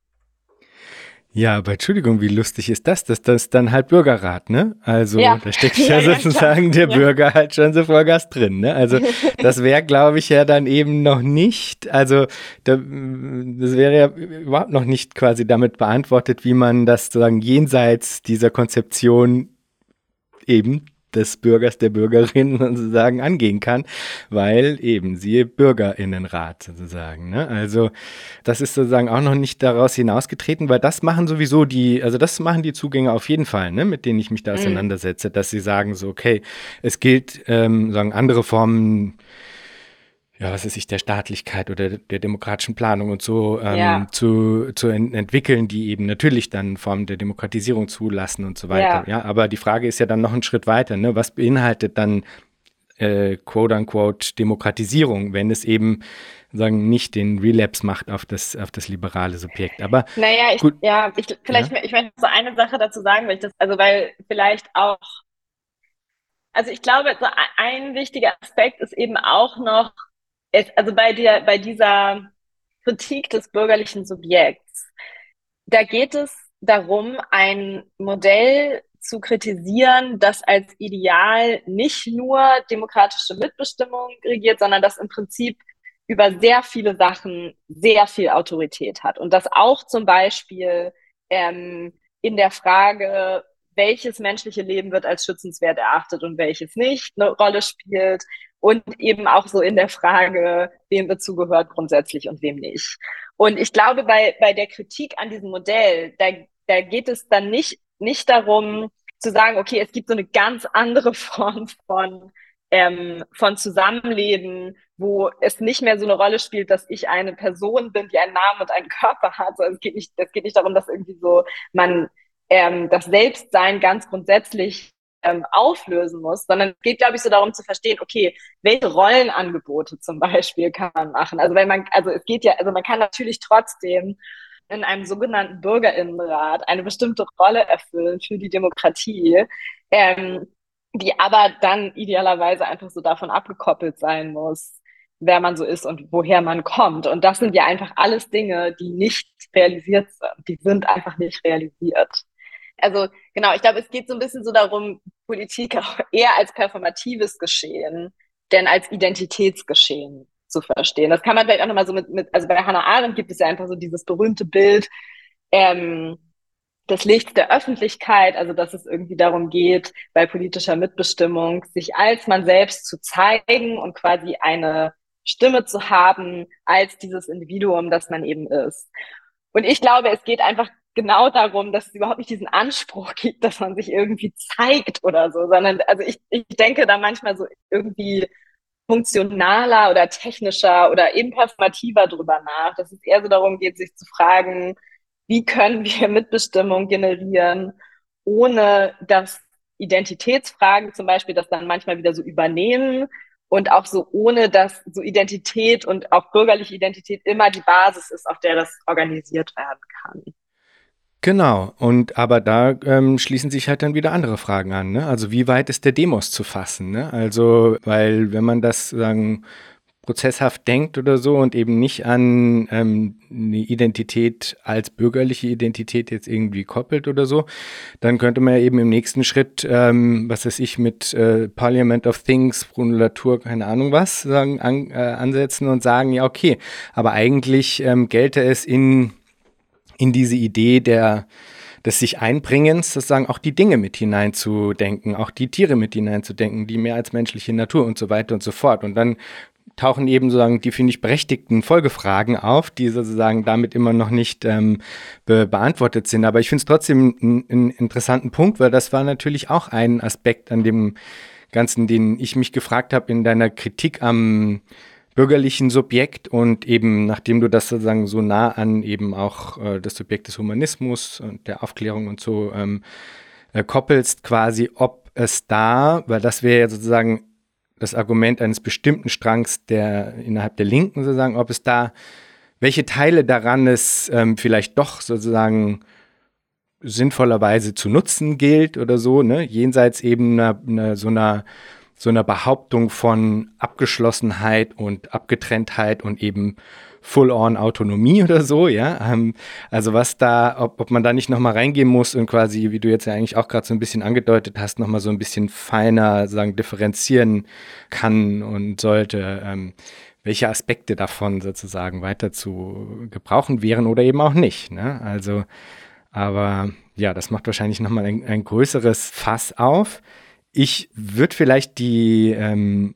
Ja, aber Entschuldigung, wie lustig ist das? Das, das ist dann halt Bürgerrat, ne? Also ja. da steckt ja, ja sozusagen der ja. Bürger halt schon so Vollgas drin, ne? Also das wäre, glaube ich, ja dann eben noch nicht, also da, das wäre ja überhaupt noch nicht quasi damit beantwortet, wie man das sozusagen jenseits dieser Konzeption eben des Bürgers, der Bürgerin sozusagen angehen kann, weil eben siehe Bürgerinnenrat sozusagen. Ne? Also das ist sozusagen auch noch nicht daraus hinausgetreten, weil das machen sowieso die, also das machen die Zugänge auf jeden Fall, ne, mit denen ich mich da mhm. auseinandersetze, dass sie sagen so, okay, es gilt, ähm, sagen andere Formen ja, was ist ich, der Staatlichkeit oder der demokratischen Planung und so ähm, ja. zu, zu ent entwickeln, die eben natürlich dann Formen der Demokratisierung zulassen und so weiter. Ja. ja, aber die Frage ist ja dann noch einen Schritt weiter, ne? Was beinhaltet dann äh, quote unquote Demokratisierung, wenn es eben sagen nicht den Relapse macht auf das auf das liberale Subjekt. Aber naja, ich, gut. ja, ich, vielleicht ja? ich möchte so eine Sache dazu sagen, weil ich das also weil vielleicht auch also ich glaube, so ein wichtiger Aspekt ist eben auch noch es, also bei der, bei dieser Kritik des bürgerlichen Subjekts, da geht es darum, ein Modell zu kritisieren, das als Ideal nicht nur demokratische Mitbestimmung regiert, sondern das im Prinzip über sehr viele Sachen sehr viel Autorität hat. Und das auch zum Beispiel ähm, in der Frage, welches menschliche Leben wird als schützenswert erachtet und welches nicht, eine Rolle spielt und eben auch so in der Frage, wem wird zugehört grundsätzlich und wem nicht. Und ich glaube, bei, bei der Kritik an diesem Modell, da, da geht es dann nicht, nicht darum zu sagen, okay, es gibt so eine ganz andere Form von, ähm, von Zusammenleben, wo es nicht mehr so eine Rolle spielt, dass ich eine Person bin, die einen Namen und einen Körper hat. Also es geht nicht, es geht nicht darum, dass irgendwie so man ähm, das Selbstsein ganz grundsätzlich ähm, auflösen muss, sondern es geht, glaube ich, so darum zu verstehen, okay, welche Rollenangebote zum Beispiel kann man machen. Also wenn man, also es geht ja, also man kann natürlich trotzdem in einem sogenannten Bürgerinnenrat eine bestimmte Rolle erfüllen für die Demokratie, ähm, die aber dann idealerweise einfach so davon abgekoppelt sein muss, wer man so ist und woher man kommt. Und das sind ja einfach alles Dinge, die nicht realisiert sind. Die sind einfach nicht realisiert. Also genau, ich glaube, es geht so ein bisschen so darum, Politik auch eher als performatives Geschehen, denn als Identitätsgeschehen zu verstehen. Das kann man vielleicht auch nochmal so mit, mit, also bei Hannah Arendt gibt es ja einfach so dieses berühmte Bild ähm, des Lichts der Öffentlichkeit, also dass es irgendwie darum geht, bei politischer Mitbestimmung sich als man selbst zu zeigen und quasi eine Stimme zu haben als dieses Individuum, das man eben ist. Und ich glaube, es geht einfach genau darum, dass es überhaupt nicht diesen Anspruch gibt, dass man sich irgendwie zeigt oder so, sondern also ich, ich denke da manchmal so irgendwie funktionaler oder technischer oder eben performativer drüber nach, dass es eher so darum geht, sich zu fragen, wie können wir Mitbestimmung generieren, ohne dass Identitätsfragen zum Beispiel das dann manchmal wieder so übernehmen und auch so ohne, dass so Identität und auch bürgerliche Identität immer die Basis ist, auf der das organisiert werden kann. Genau, und aber da ähm, schließen sich halt dann wieder andere Fragen an. Ne? Also wie weit ist der Demos zu fassen? Ne? Also, weil wenn man das sagen prozesshaft denkt oder so und eben nicht an ähm, eine Identität als bürgerliche Identität jetzt irgendwie koppelt oder so, dann könnte man ja eben im nächsten Schritt, ähm, was weiß ich, mit äh, Parliament of Things, Bruno Latour, keine Ahnung was, sagen, an, äh, ansetzen und sagen, ja, okay, aber eigentlich ähm, gelte es in, in diese Idee der des sich Einbringens, sozusagen auch die Dinge mit hineinzudenken, auch die Tiere mit hineinzudenken, die mehr als menschliche Natur und so weiter und so fort. Und dann tauchen eben sozusagen die, finde ich, berechtigten Folgefragen auf, die sozusagen damit immer noch nicht ähm, be beantwortet sind. Aber ich finde es trotzdem einen interessanten Punkt, weil das war natürlich auch ein Aspekt an dem Ganzen, den ich mich gefragt habe in deiner Kritik am bürgerlichen Subjekt und eben nachdem du das sozusagen so nah an eben auch äh, das Subjekt des Humanismus und der Aufklärung und so ähm, äh, koppelst, quasi, ob es da, weil das wäre ja sozusagen das Argument eines bestimmten Strangs der innerhalb der Linken sozusagen, ob es da, welche Teile daran es ähm, vielleicht doch sozusagen sinnvollerweise zu nutzen gilt oder so, ne? jenseits eben einer, einer, so einer so einer Behauptung von Abgeschlossenheit und Abgetrenntheit und eben Full-on-Autonomie oder so, ja. Ähm, also was da, ob, ob man da nicht nochmal reingehen muss und quasi, wie du jetzt ja eigentlich auch gerade so ein bisschen angedeutet hast, nochmal so ein bisschen feiner, sagen, differenzieren kann und sollte, ähm, welche Aspekte davon sozusagen weiter zu gebrauchen wären oder eben auch nicht. Ne? Also, aber ja, das macht wahrscheinlich nochmal ein, ein größeres Fass auf. Ich würde vielleicht die ähm,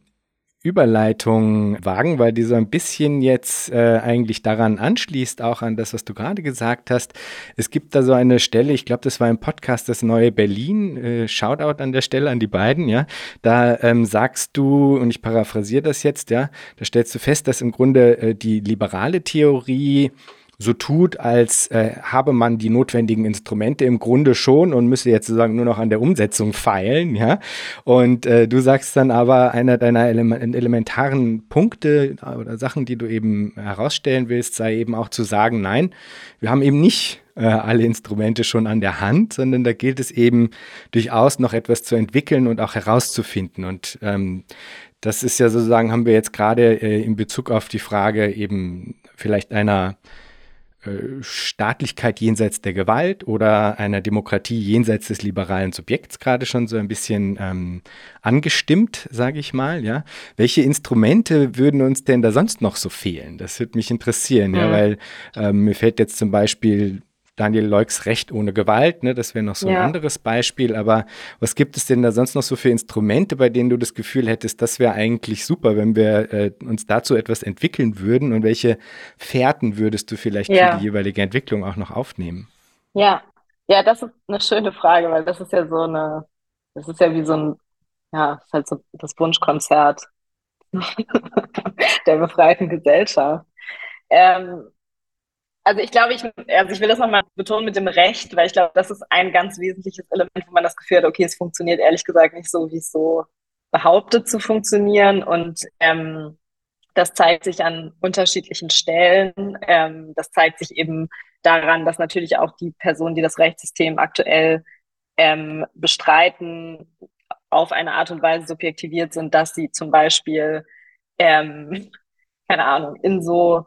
Überleitung wagen, weil die so ein bisschen jetzt äh, eigentlich daran anschließt, auch an das, was du gerade gesagt hast. Es gibt da so eine Stelle, ich glaube, das war im Podcast Das Neue Berlin, äh, Shoutout an der Stelle an die beiden, ja. Da ähm, sagst du, und ich paraphrasiere das jetzt, ja, da stellst du fest, dass im Grunde äh, die liberale Theorie so tut, als äh, habe man die notwendigen Instrumente im Grunde schon und müsse jetzt sozusagen nur noch an der Umsetzung feilen, ja. Und äh, du sagst dann aber, einer deiner Ele elementaren Punkte oder Sachen, die du eben herausstellen willst, sei eben auch zu sagen, nein, wir haben eben nicht äh, alle Instrumente schon an der Hand, sondern da gilt es eben durchaus noch etwas zu entwickeln und auch herauszufinden. Und ähm, das ist ja sozusagen, haben wir jetzt gerade äh, in Bezug auf die Frage eben vielleicht einer äh, Staatlichkeit jenseits der Gewalt oder einer Demokratie jenseits des liberalen Subjekts gerade schon so ein bisschen ähm, angestimmt, sage ich mal. Ja, welche Instrumente würden uns denn da sonst noch so fehlen? Das würde mich interessieren, ja, ja weil ähm, mir fällt jetzt zum Beispiel Daniel Leuks Recht ohne Gewalt, ne? das wäre noch so ja. ein anderes Beispiel. Aber was gibt es denn da sonst noch so für Instrumente, bei denen du das Gefühl hättest, das wäre eigentlich super, wenn wir äh, uns dazu etwas entwickeln würden? Und welche Fährten würdest du vielleicht ja. für die jeweilige Entwicklung auch noch aufnehmen? Ja, ja, das ist eine schöne Frage, weil das ist ja so eine, das ist ja wie so ein, ja, ist halt so das Wunschkonzert der befreiten Gesellschaft. Ähm, also ich glaube, ich, also ich will das nochmal betonen mit dem Recht, weil ich glaube, das ist ein ganz wesentliches Element, wo man das Gefühl hat, okay, es funktioniert ehrlich gesagt nicht so, wie es so behauptet zu funktionieren. Und ähm, das zeigt sich an unterschiedlichen Stellen. Ähm, das zeigt sich eben daran, dass natürlich auch die Personen, die das Rechtssystem aktuell ähm, bestreiten, auf eine Art und Weise subjektiviert sind, dass sie zum Beispiel, ähm, keine Ahnung, in so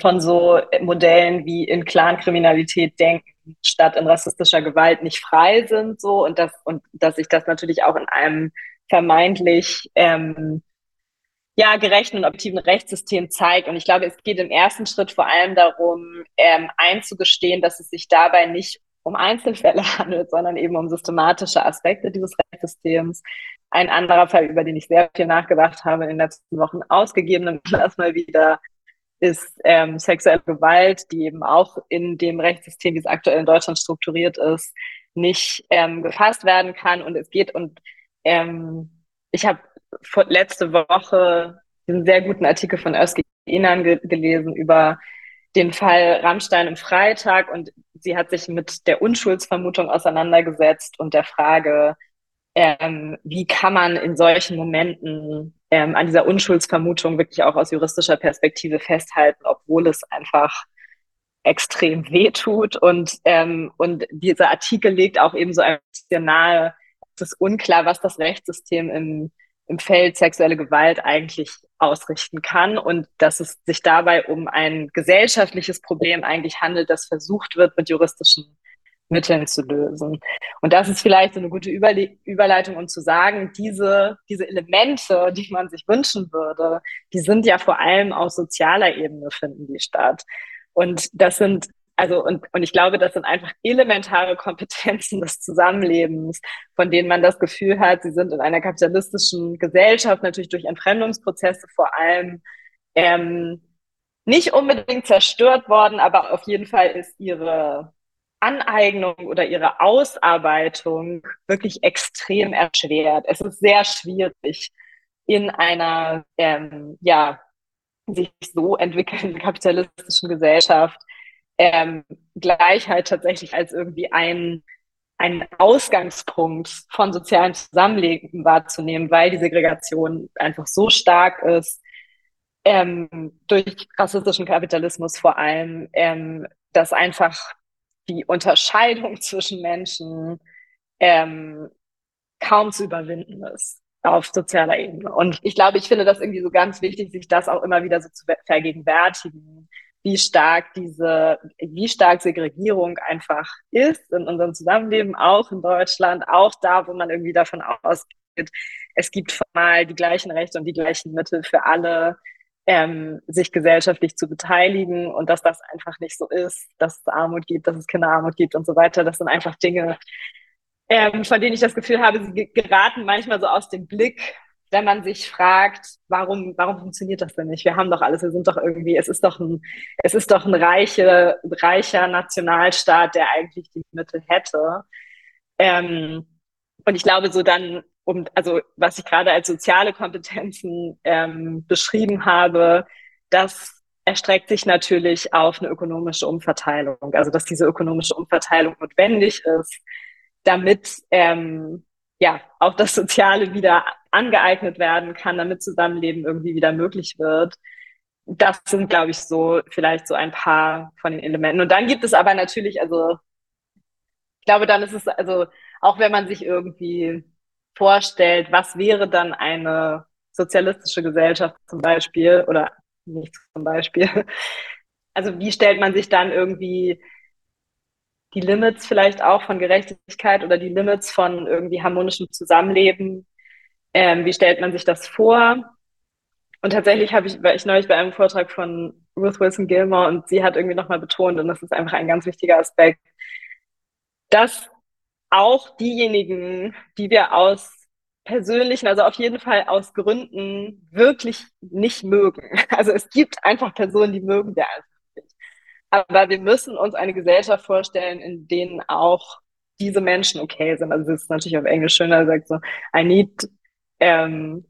von so Modellen wie in Clankriminalität denken, statt in rassistischer Gewalt nicht frei sind, so und das und dass sich das natürlich auch in einem vermeintlich ähm, ja gerechten und objektiven Rechtssystem zeigt. Und ich glaube, es geht im ersten Schritt vor allem darum, ähm, einzugestehen, dass es sich dabei nicht um Einzelfälle handelt, sondern eben um systematische Aspekte dieses Rechtssystems. Ein anderer Fall, über den ich sehr viel nachgedacht habe in den letzten Wochen, ausgegebenem Anlass mal wieder ist ähm, sexuelle Gewalt, die eben auch in dem Rechtssystem, wie es aktuell in Deutschland strukturiert ist, nicht ähm, gefasst werden kann. Und es geht und ähm, ich habe letzte Woche einen sehr guten Artikel von Özge Inan ge gelesen über den Fall Rammstein im Freitag und sie hat sich mit der Unschuldsvermutung auseinandergesetzt und der Frage, ähm, wie kann man in solchen Momenten ähm, an dieser Unschuldsvermutung wirklich auch aus juristischer Perspektive festhalten, obwohl es einfach extrem wehtut. Und, ähm, und dieser Artikel legt auch eben so ein bisschen nahe, es ist unklar, was das Rechtssystem im, im Feld sexuelle Gewalt eigentlich ausrichten kann und dass es sich dabei um ein gesellschaftliches Problem eigentlich handelt, das versucht wird, mit juristischen Mitteln zu lösen. Und das ist vielleicht so eine gute Überle Überleitung, um zu sagen, diese, diese Elemente, die man sich wünschen würde, die sind ja vor allem auf sozialer Ebene finden die statt. Und das sind also und, und ich glaube, das sind einfach elementare Kompetenzen des Zusammenlebens, von denen man das Gefühl hat, sie sind in einer kapitalistischen Gesellschaft natürlich durch Entfremdungsprozesse vor allem ähm, nicht unbedingt zerstört worden, aber auf jeden Fall ist ihre Aneignung oder ihre Ausarbeitung wirklich extrem erschwert. Es ist sehr schwierig in einer ähm, ja sich so entwickelnden kapitalistischen Gesellschaft ähm, Gleichheit tatsächlich als irgendwie ein, ein Ausgangspunkt von sozialen Zusammenleben wahrzunehmen, weil die Segregation einfach so stark ist, ähm, durch rassistischen Kapitalismus vor allem, ähm, dass einfach die Unterscheidung zwischen Menschen ähm, kaum zu überwinden ist auf sozialer Ebene. Und ich glaube, ich finde das irgendwie so ganz wichtig, sich das auch immer wieder so zu vergegenwärtigen, wie stark diese, wie stark Segregierung einfach ist in unserem Zusammenleben, auch in Deutschland, auch da, wo man irgendwie davon ausgeht, es gibt formal die gleichen Rechte und die gleichen Mittel für alle, ähm, sich gesellschaftlich zu beteiligen und dass das einfach nicht so ist, dass es Armut gibt, dass es Kinderarmut gibt und so weiter. Das sind einfach Dinge, ähm, von denen ich das Gefühl habe, sie geraten manchmal so aus dem Blick, wenn man sich fragt, warum, warum funktioniert das denn nicht? Wir haben doch alles, wir sind doch irgendwie, es ist doch ein, es ist doch ein reiche, reicher Nationalstaat, der eigentlich die Mittel hätte. Ähm, und ich glaube, so dann, um, also was ich gerade als soziale Kompetenzen ähm, beschrieben habe, das erstreckt sich natürlich auf eine ökonomische Umverteilung. Also dass diese ökonomische Umverteilung notwendig ist, damit ähm, ja auch das Soziale wieder angeeignet werden kann, damit Zusammenleben irgendwie wieder möglich wird. Das sind, glaube ich, so vielleicht so ein paar von den Elementen. Und dann gibt es aber natürlich, also ich glaube, dann ist es, also auch wenn man sich irgendwie vorstellt, was wäre dann eine sozialistische Gesellschaft zum Beispiel oder nicht zum Beispiel. Also wie stellt man sich dann irgendwie die Limits vielleicht auch von Gerechtigkeit oder die Limits von irgendwie harmonischem Zusammenleben ähm, wie stellt man sich das vor? Und tatsächlich habe ich, war ich neulich bei einem Vortrag von Ruth Wilson Gilmore und sie hat irgendwie nochmal betont, und das ist einfach ein ganz wichtiger Aspekt, dass auch diejenigen, die wir aus persönlichen, also auf jeden Fall aus Gründen wirklich nicht mögen. Also es gibt einfach Personen, die mögen wir einfach nicht. Aber wir müssen uns eine Gesellschaft vorstellen, in denen auch diese Menschen okay sind. Also es ist natürlich auf Englisch schöner, sagt so, I need um,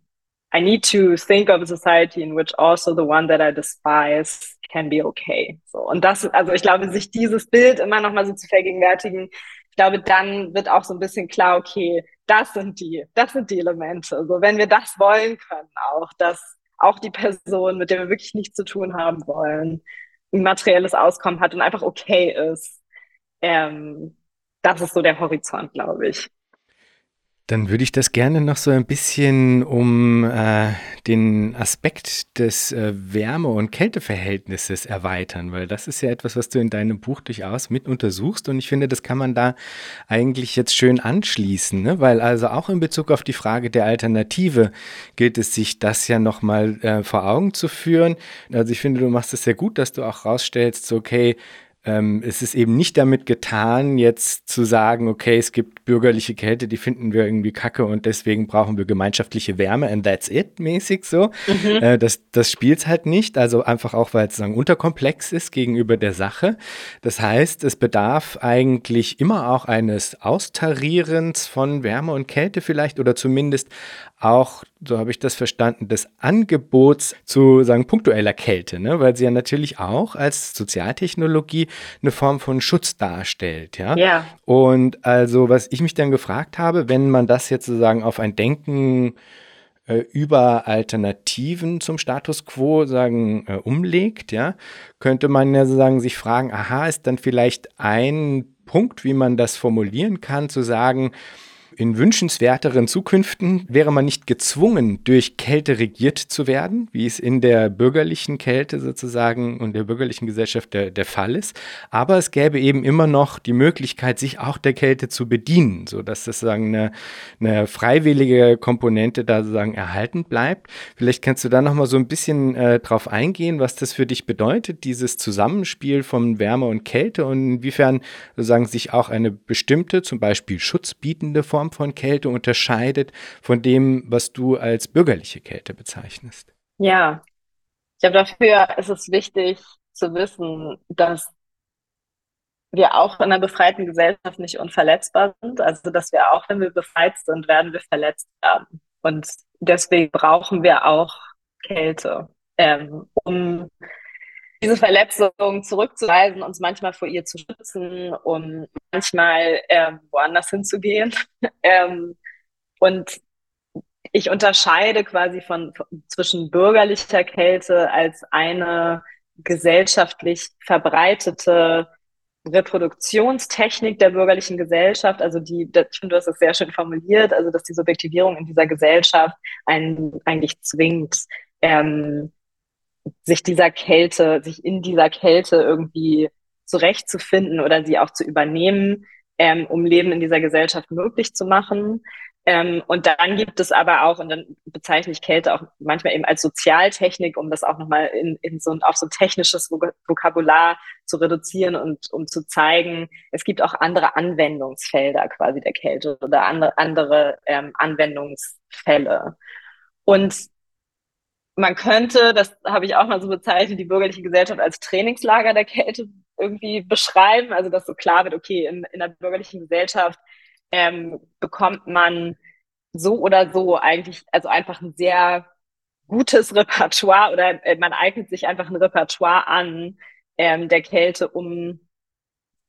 I need to think of a society in which also the one that I despise can be okay. So. Und das, also ich glaube, sich dieses Bild immer nochmal so zu vergegenwärtigen, ich glaube, dann wird auch so ein bisschen klar, okay, das sind die, das sind die Elemente. So, wenn wir das wollen können, auch, dass auch die Person, mit der wir wirklich nichts zu tun haben wollen, ein materielles Auskommen hat und einfach okay ist. Ähm, das ist so der Horizont, glaube ich. Dann würde ich das gerne noch so ein bisschen um äh, den Aspekt des äh, Wärme- und Kälteverhältnisses erweitern, weil das ist ja etwas, was du in deinem Buch durchaus mit untersuchst und ich finde, das kann man da eigentlich jetzt schön anschließen, ne? weil also auch in Bezug auf die Frage der Alternative gilt es sich das ja nochmal äh, vor Augen zu führen. Also ich finde, du machst es sehr gut, dass du auch rausstellst, so, okay, ähm, es ist eben nicht damit getan, jetzt zu sagen, okay, es gibt bürgerliche Kälte, die finden wir irgendwie kacke und deswegen brauchen wir gemeinschaftliche Wärme and that's it mäßig so. Mhm. Äh, das das spielt halt nicht, also einfach auch, weil es sozusagen unterkomplex ist gegenüber der Sache. Das heißt, es bedarf eigentlich immer auch eines Austarierens von Wärme und Kälte vielleicht oder zumindest auch so habe ich das verstanden, des Angebots zu sagen punktueller Kälte, ne? weil sie ja natürlich auch als Sozialtechnologie eine Form von Schutz darstellt, ja. Ja. Und also was ich mich dann gefragt habe, wenn man das jetzt sozusagen auf ein Denken äh, über Alternativen zum Status quo sagen äh, umlegt, ja, könnte man ja sozusagen sich fragen, aha, ist dann vielleicht ein Punkt, wie man das formulieren kann, zu sagen, in wünschenswerteren Zukünften wäre man nicht gezwungen, durch Kälte regiert zu werden, wie es in der bürgerlichen Kälte sozusagen und der bürgerlichen Gesellschaft der, der Fall ist. Aber es gäbe eben immer noch die Möglichkeit, sich auch der Kälte zu bedienen, sodass das sozusagen eine, eine freiwillige Komponente da sozusagen erhalten bleibt. Vielleicht kannst du da nochmal so ein bisschen äh, drauf eingehen, was das für dich bedeutet, dieses Zusammenspiel von Wärme und Kälte und inwiefern sozusagen sich auch eine bestimmte, zum Beispiel schutzbietende Form Form von Kälte unterscheidet von dem, was du als bürgerliche Kälte bezeichnest? Ja, ich glaube, dafür ist es wichtig zu wissen, dass wir auch in einer befreiten Gesellschaft nicht unverletzbar sind. Also, dass wir auch, wenn wir befreit sind, werden wir verletzt werden. Und deswegen brauchen wir auch Kälte, ähm, um diese Verletzung zurückzuweisen, uns manchmal vor ihr zu schützen, um manchmal ähm, woanders hinzugehen. ähm, und ich unterscheide quasi von, von, zwischen bürgerlicher Kälte als eine gesellschaftlich verbreitete Reproduktionstechnik der bürgerlichen Gesellschaft, also die, ich finde, du hast es sehr schön formuliert, also dass die Subjektivierung in dieser Gesellschaft einen eigentlich zwingt, ähm, sich dieser Kälte, sich in dieser Kälte irgendwie zurechtzufinden oder sie auch zu übernehmen, ähm, um Leben in dieser Gesellschaft möglich zu machen. Ähm, und dann gibt es aber auch, und dann bezeichne ich Kälte auch manchmal eben als Sozialtechnik, um das auch nochmal in, in so ein, auf so ein technisches Vokabular zu reduzieren und um zu zeigen, es gibt auch andere Anwendungsfelder quasi der Kälte oder andere, andere ähm, Anwendungsfälle. Und man könnte, das habe ich auch mal so bezeichnet, die bürgerliche Gesellschaft als Trainingslager der Kälte irgendwie beschreiben. Also dass so klar wird, okay, in, in der bürgerlichen Gesellschaft ähm, bekommt man so oder so eigentlich, also einfach ein sehr gutes Repertoire oder äh, man eignet sich einfach ein Repertoire an ähm, der Kälte, um,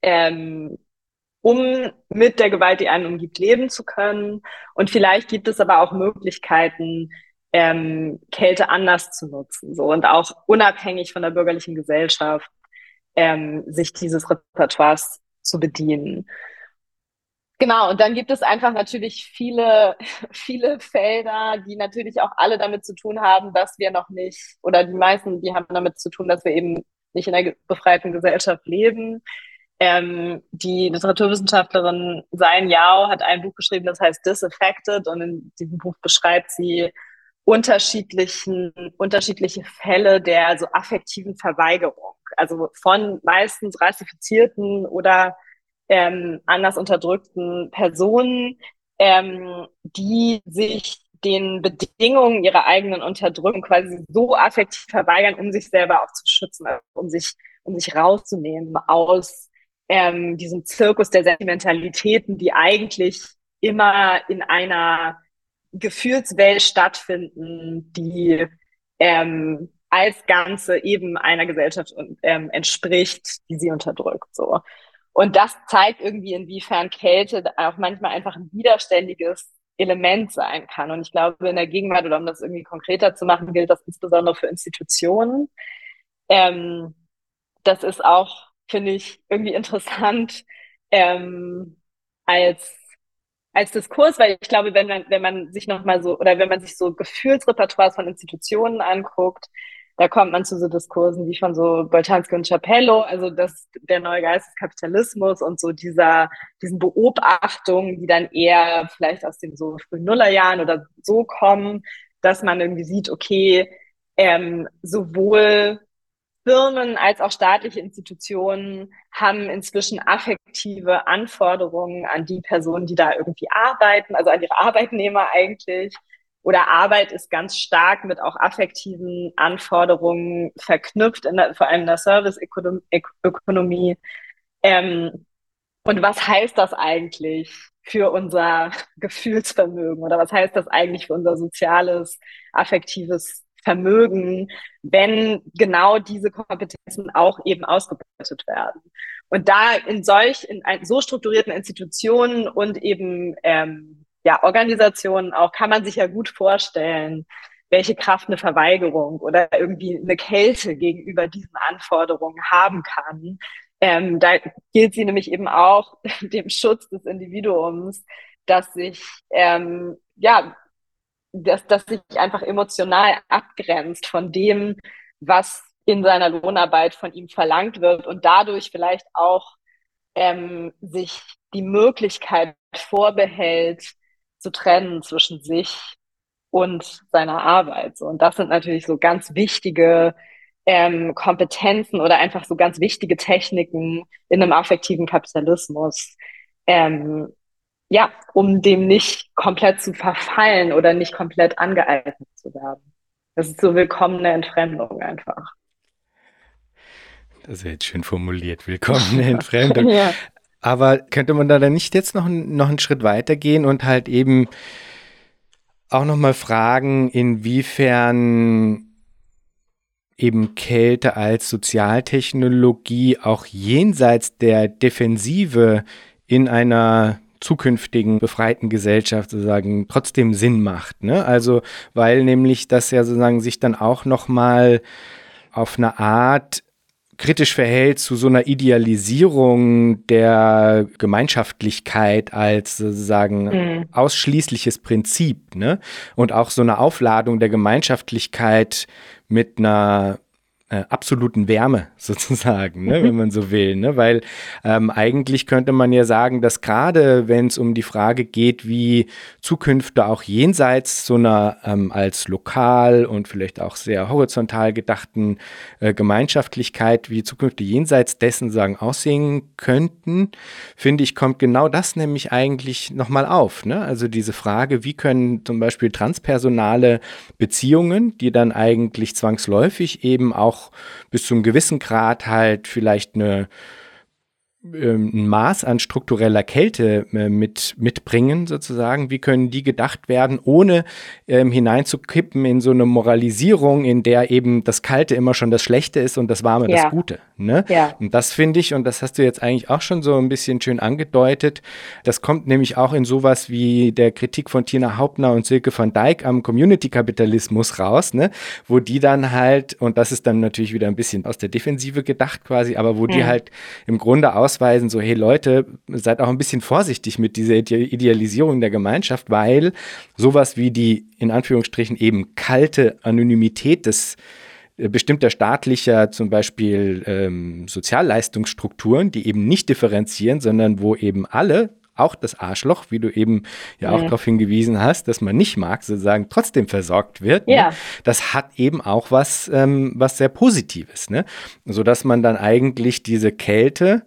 ähm, um mit der Gewalt, die einen umgibt, leben zu können. Und vielleicht gibt es aber auch Möglichkeiten, ähm, Kälte anders zu nutzen so und auch unabhängig von der bürgerlichen Gesellschaft ähm, sich dieses Repertoires zu bedienen. Genau, und dann gibt es einfach natürlich viele, viele Felder, die natürlich auch alle damit zu tun haben, dass wir noch nicht, oder die meisten, die haben damit zu tun, dass wir eben nicht in einer befreiten Gesellschaft leben. Ähm, die Literaturwissenschaftlerin Sein Yao hat ein Buch geschrieben, das heißt Disaffected, und in diesem Buch beschreibt sie unterschiedlichen, unterschiedliche Fälle der so affektiven Verweigerung. Also von meistens rassifizierten oder ähm, anders unterdrückten Personen, ähm, die sich den Bedingungen ihrer eigenen Unterdrückung quasi so affektiv verweigern, um sich selber auch zu schützen, um sich, um sich rauszunehmen aus ähm, diesem Zirkus der Sentimentalitäten, die eigentlich immer in einer Gefühlswelt stattfinden, die ähm, als Ganze eben einer Gesellschaft ähm, entspricht, die sie unterdrückt. So. Und das zeigt irgendwie, inwiefern Kälte auch manchmal einfach ein widerständiges Element sein kann. Und ich glaube, in der Gegenwart, oder um das irgendwie konkreter zu machen, gilt das insbesondere für Institutionen. Ähm, das ist auch, finde ich, irgendwie interessant, ähm, als als Diskurs, weil ich glaube, wenn man, wenn man sich nochmal so, oder wenn man sich so Gefühlsrepertoires von Institutionen anguckt, da kommt man zu so Diskursen wie von so Boltanski und Chapello, also das, der neue Geist des Kapitalismus und so dieser, diesen Beobachtungen, die dann eher vielleicht aus den so frühen Nullerjahren oder so kommen, dass man irgendwie sieht, okay, ähm, sowohl Firmen als auch staatliche Institutionen haben inzwischen affektive Anforderungen an die Personen, die da irgendwie arbeiten, also an ihre Arbeitnehmer eigentlich. Oder Arbeit ist ganz stark mit auch affektiven Anforderungen verknüpft, in der, vor allem in der Serviceökonomie. Ähm, und was heißt das eigentlich für unser Gefühlsvermögen oder was heißt das eigentlich für unser soziales, affektives Vermögen, wenn genau diese Kompetenzen auch eben ausgebeutet werden. Und da in solch, in so strukturierten Institutionen und eben ähm, ja, Organisationen auch kann man sich ja gut vorstellen, welche Kraft eine Verweigerung oder irgendwie eine Kälte gegenüber diesen Anforderungen haben kann. Ähm, da gilt sie nämlich eben auch dem Schutz des Individuums, dass sich ähm, ja dass, dass sich einfach emotional abgrenzt von dem, was in seiner Lohnarbeit von ihm verlangt wird und dadurch vielleicht auch ähm, sich die Möglichkeit vorbehält, zu trennen zwischen sich und seiner Arbeit. So, und das sind natürlich so ganz wichtige ähm, Kompetenzen oder einfach so ganz wichtige Techniken in einem affektiven Kapitalismus, ähm, ja, um dem nicht komplett zu verfallen oder nicht komplett angeeignet zu werden. Das ist so willkommene Entfremdung einfach. Das ist jetzt schön formuliert, willkommene Entfremdung. ja. Aber könnte man da dann nicht jetzt noch, noch einen Schritt weiter gehen und halt eben auch nochmal fragen, inwiefern eben Kälte als Sozialtechnologie auch jenseits der Defensive in einer zukünftigen befreiten Gesellschaft sozusagen trotzdem Sinn macht. Ne? Also weil nämlich das ja sozusagen sich dann auch noch mal auf eine Art kritisch verhält zu so einer Idealisierung der Gemeinschaftlichkeit als sozusagen mhm. ausschließliches Prinzip, ne? Und auch so eine Aufladung der Gemeinschaftlichkeit mit einer äh, absoluten Wärme sozusagen, ne, mhm. wenn man so will. Ne? Weil ähm, eigentlich könnte man ja sagen, dass gerade wenn es um die Frage geht, wie Zukünfte auch jenseits so einer ähm, als lokal und vielleicht auch sehr horizontal gedachten äh, Gemeinschaftlichkeit, wie Zukünfte jenseits dessen sagen aussehen könnten, finde ich, kommt genau das nämlich eigentlich nochmal auf. Ne? Also diese Frage, wie können zum Beispiel transpersonale Beziehungen, die dann eigentlich zwangsläufig eben auch bis zu einem gewissen Grad halt vielleicht eine ein Maß an struktureller Kälte äh, mit, mitbringen, sozusagen? Wie können die gedacht werden, ohne ähm, hineinzukippen in so eine Moralisierung, in der eben das Kalte immer schon das Schlechte ist und das Warme ja. das Gute? Ne? Ja. Und das finde ich, und das hast du jetzt eigentlich auch schon so ein bisschen schön angedeutet, das kommt nämlich auch in sowas wie der Kritik von Tina Hauptner und Silke van Dijk am Community-Kapitalismus raus, ne? wo die dann halt, und das ist dann natürlich wieder ein bisschen aus der Defensive gedacht quasi, aber wo mhm. die halt im Grunde aus ausweisen, so, hey Leute, seid auch ein bisschen vorsichtig mit dieser Idealisierung der Gemeinschaft, weil sowas wie die, in Anführungsstrichen, eben kalte Anonymität des äh, bestimmter staatlicher zum Beispiel ähm, Sozialleistungsstrukturen, die eben nicht differenzieren, sondern wo eben alle auch das Arschloch, wie du eben ja auch ja. darauf hingewiesen hast, dass man nicht mag, sozusagen trotzdem versorgt wird. Ne? Ja. Ne? Das hat eben auch was, ähm, was sehr Positives, ne? Sodass man dann eigentlich diese Kälte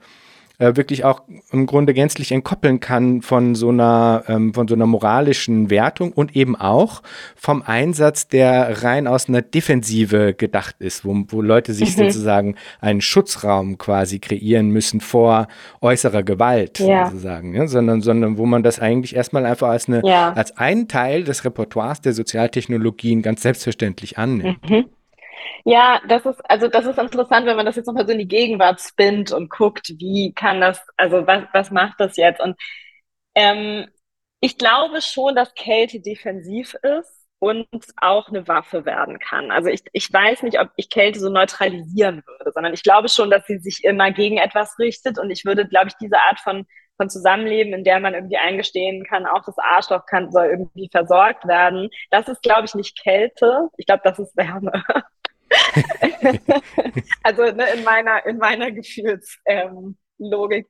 äh, wirklich auch im Grunde gänzlich entkoppeln kann von so einer, ähm, von so einer moralischen Wertung und eben auch vom Einsatz, der rein aus einer Defensive gedacht ist, wo, wo Leute sich mhm. sozusagen einen Schutzraum quasi kreieren müssen vor äußerer Gewalt ja. sozusagen, ja? sondern, sondern wo man das eigentlich erstmal einfach als, eine, ja. als einen Teil des Repertoires der Sozialtechnologien ganz selbstverständlich annimmt. Mhm. Ja, das ist, also das ist interessant, wenn man das jetzt nochmal so in die Gegenwart spinnt und guckt, wie kann das, also was, was macht das jetzt? Und ähm, ich glaube schon, dass Kälte defensiv ist und auch eine Waffe werden kann. Also ich, ich weiß nicht, ob ich Kälte so neutralisieren würde, sondern ich glaube schon, dass sie sich immer gegen etwas richtet und ich würde, glaube ich, diese Art von von Zusammenleben, in der man irgendwie eingestehen kann, auch das Arschloch kann, soll irgendwie versorgt werden. Das ist, glaube ich, nicht Kälte. Ich glaube, das ist Wärme. also ne, in meiner, in meiner Gefühlslogik, ähm,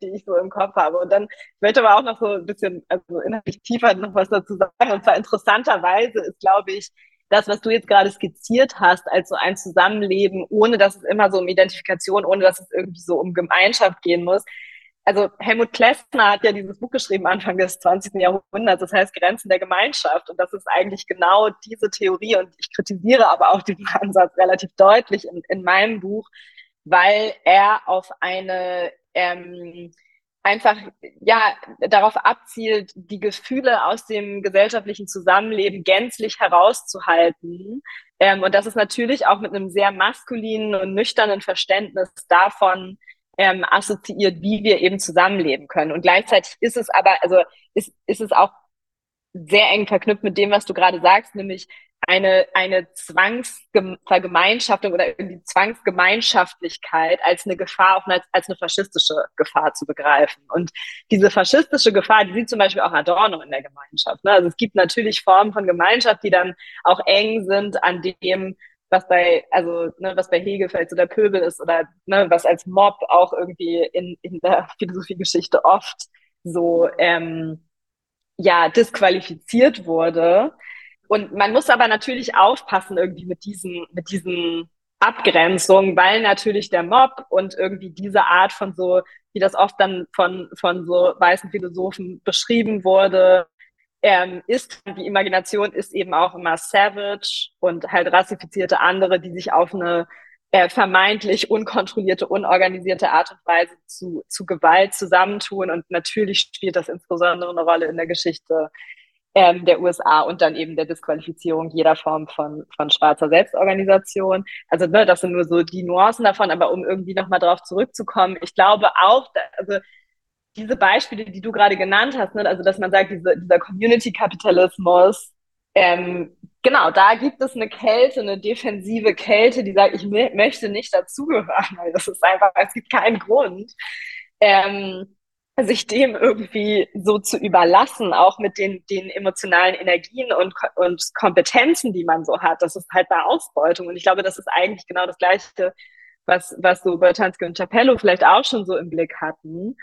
die ich so im Kopf habe. Und dann möchte aber auch noch so ein bisschen, also inhaltlich tiefer noch was dazu sagen. Und zwar interessanterweise ist, glaube ich, das, was du jetzt gerade skizziert hast, als so ein Zusammenleben, ohne dass es immer so um Identifikation, ohne dass es irgendwie so um Gemeinschaft gehen muss, also Helmut Klessner hat ja dieses Buch geschrieben Anfang des 20. Jahrhunderts, das heißt Grenzen der Gemeinschaft. Und das ist eigentlich genau diese Theorie. Und ich kritisiere aber auch diesen Ansatz relativ deutlich in, in meinem Buch, weil er auf eine, ähm, einfach ja darauf abzielt, die Gefühle aus dem gesellschaftlichen Zusammenleben gänzlich herauszuhalten. Ähm, und das ist natürlich auch mit einem sehr maskulinen und nüchternen Verständnis davon ähm, assoziiert, wie wir eben zusammenleben können. Und gleichzeitig ist es aber, also ist, ist es auch sehr eng verknüpft mit dem, was du gerade sagst, nämlich eine, eine Zwangsvergemeinschaftung oder die Zwangsgemeinschaftlichkeit als eine Gefahr, auch als, als eine faschistische Gefahr zu begreifen. Und diese faschistische Gefahr, die sieht zum Beispiel auch Adorno in der Gemeinschaft. Ne? Also es gibt natürlich Formen von Gemeinschaft, die dann auch eng sind an dem, was bei, also ne, was bei Hegel vielleicht so der Pöbel ist oder ne, was als Mob auch irgendwie in, in der Philosophiegeschichte oft so ähm, ja disqualifiziert wurde. Und man muss aber natürlich aufpassen irgendwie mit diesen, mit diesen Abgrenzungen, weil natürlich der Mob und irgendwie diese Art von so, wie das oft dann von, von so weißen Philosophen beschrieben wurde, ähm, ist, die Imagination ist eben auch immer savage und halt rassifizierte andere, die sich auf eine äh, vermeintlich unkontrollierte, unorganisierte Art und Weise zu, zu Gewalt zusammentun. Und natürlich spielt das insbesondere eine Rolle in der Geschichte ähm, der USA und dann eben der Disqualifizierung jeder Form von, von schwarzer Selbstorganisation. Also ne, das sind nur so die Nuancen davon, aber um irgendwie nochmal drauf zurückzukommen, ich glaube auch, da, also diese Beispiele, die du gerade genannt hast, ne, also dass man sagt, diese, dieser Community-Kapitalismus, ähm, genau, da gibt es eine Kälte, eine defensive Kälte, die sagt, ich möchte nicht dazugehören, weil das ist einfach, es gibt keinen Grund. Ähm, sich dem irgendwie so zu überlassen, auch mit den, den emotionalen Energien und, und Kompetenzen, die man so hat, das ist halt eine Ausbeutung. Und ich glaube, das ist eigentlich genau das Gleiche, was, was so Bertansky und Capello vielleicht auch schon so im Blick hatten.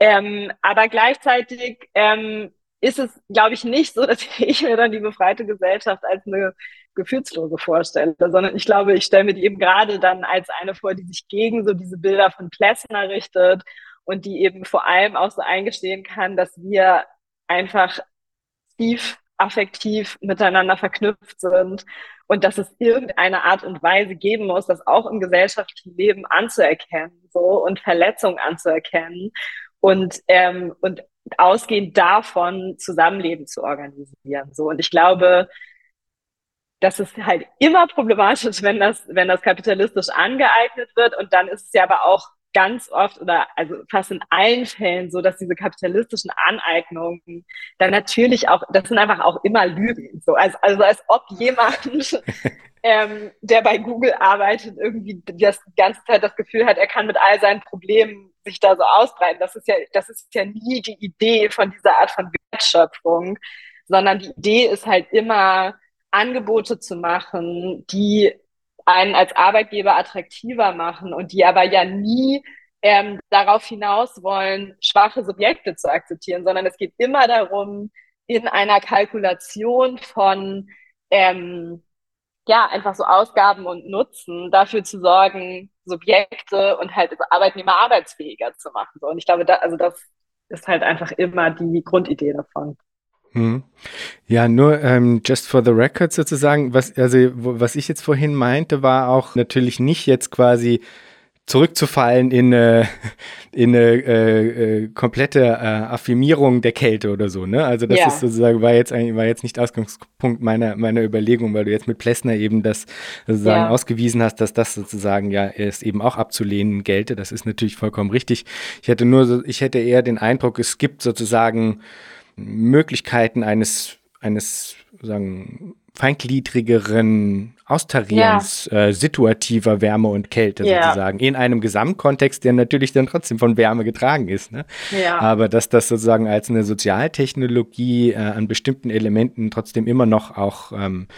Ähm, aber gleichzeitig ähm, ist es, glaube ich, nicht so, dass ich mir dann die befreite Gesellschaft als eine gefühlslose vorstelle, sondern ich glaube, ich stelle mir die eben gerade dann als eine vor, die sich gegen so diese Bilder von Plessner richtet und die eben vor allem auch so eingestehen kann, dass wir einfach tief affektiv miteinander verknüpft sind und dass es irgendeine Art und Weise geben muss, das auch im gesellschaftlichen Leben anzuerkennen, so und Verletzungen anzuerkennen und ähm, und ausgehend davon Zusammenleben zu organisieren. So und ich glaube, dass es halt immer problematisch ist, wenn das wenn das kapitalistisch angeeignet wird und dann ist es ja aber auch ganz oft oder also fast in allen Fällen so, dass diese kapitalistischen Aneignungen dann natürlich auch, das sind einfach auch immer Lügen. So, also, also als ob jemand, ähm, der bei Google arbeitet, irgendwie das ganze Zeit das Gefühl hat, er kann mit all seinen Problemen sich da so ausbreiten. Das ist ja, das ist ja nie die Idee von dieser Art von Wertschöpfung, sondern die Idee ist halt immer, Angebote zu machen, die einen als Arbeitgeber attraktiver machen und die aber ja nie ähm, darauf hinaus wollen, schwache Subjekte zu akzeptieren, sondern es geht immer darum, in einer Kalkulation von ähm, ja einfach so Ausgaben und Nutzen dafür zu sorgen, Subjekte und halt Arbeitnehmer arbeitsfähiger zu machen. So. Und ich glaube, da, also das ist halt einfach immer die Grundidee davon. Hm. Ja, nur ähm, just for the record sozusagen, was, also, was ich jetzt vorhin meinte, war auch natürlich nicht jetzt quasi zurückzufallen in, äh, in eine äh, äh, komplette äh, Affirmierung der Kälte oder so, ne? Also das ja. ist sozusagen, war jetzt eigentlich, war jetzt nicht Ausgangspunkt meiner, meiner Überlegung, weil du jetzt mit Plessner eben das sozusagen ja. ausgewiesen hast, dass das sozusagen ja es eben auch abzulehnen gelte. Das ist natürlich vollkommen richtig. Ich hätte nur ich hätte eher den Eindruck, es gibt sozusagen Möglichkeiten eines, eines sagen, feingliedrigeren Austarierens, ja. äh, situativer Wärme und Kälte ja. sozusagen, in einem Gesamtkontext, der natürlich dann trotzdem von Wärme getragen ist. Ne? Ja. Aber dass das sozusagen als eine Sozialtechnologie äh, an bestimmten Elementen trotzdem immer noch auch ähm,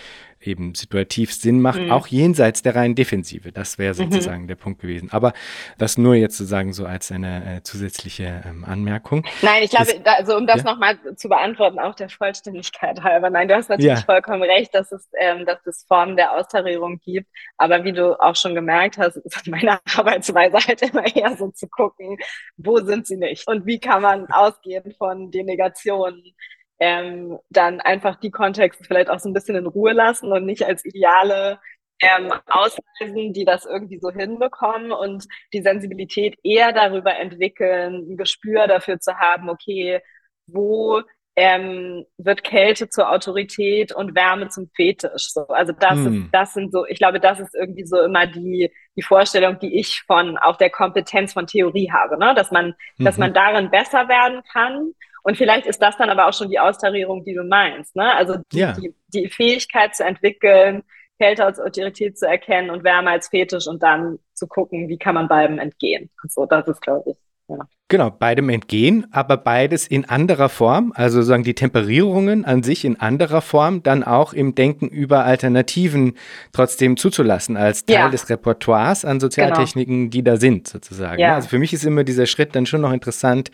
eben situativ Sinn macht, mhm. auch jenseits der reinen Defensive. Das wäre mhm. sozusagen mhm. der Punkt gewesen. Aber das nur jetzt sozusagen so als eine äh, zusätzliche ähm, Anmerkung. Nein, ich glaube, da, also um das ja? nochmal zu beantworten, auch der Vollständigkeit halber. Nein, du hast natürlich ja. vollkommen recht, dass es, ähm, dass es Formen der Austarierung gibt. Aber wie du auch schon gemerkt hast, ist meine Arbeitsweise halt immer eher so zu gucken, wo sind sie nicht? Und wie kann man ausgehen von den Negationen ähm, dann einfach die Kontexte vielleicht auch so ein bisschen in Ruhe lassen und nicht als ideale ähm, ausweisen, die das irgendwie so hinbekommen und die Sensibilität eher darüber entwickeln, ein Gespür dafür zu haben, okay, wo ähm, wird Kälte zur Autorität und Wärme zum Fetisch. So, also das hm. ist, das sind so, ich glaube, das ist irgendwie so immer die, die Vorstellung, die ich von auch der Kompetenz von Theorie habe, ne? dass man, mhm. dass man darin besser werden kann. Und vielleicht ist das dann aber auch schon die Austarierung, die du meinst, ne? Also die, ja. die, die Fähigkeit zu entwickeln, Kälte als Autorität zu erkennen und Wärme als Fetisch und dann zu gucken, wie kann man beidem entgehen. So, das ist, glaube ich, ja. Genau, beidem entgehen, aber beides in anderer Form, also sozusagen die Temperierungen an sich in anderer Form, dann auch im Denken über Alternativen trotzdem zuzulassen, als Teil ja. des Repertoires an Sozialtechniken, genau. die da sind, sozusagen. Ja. Also für mich ist immer dieser Schritt dann schon noch interessant,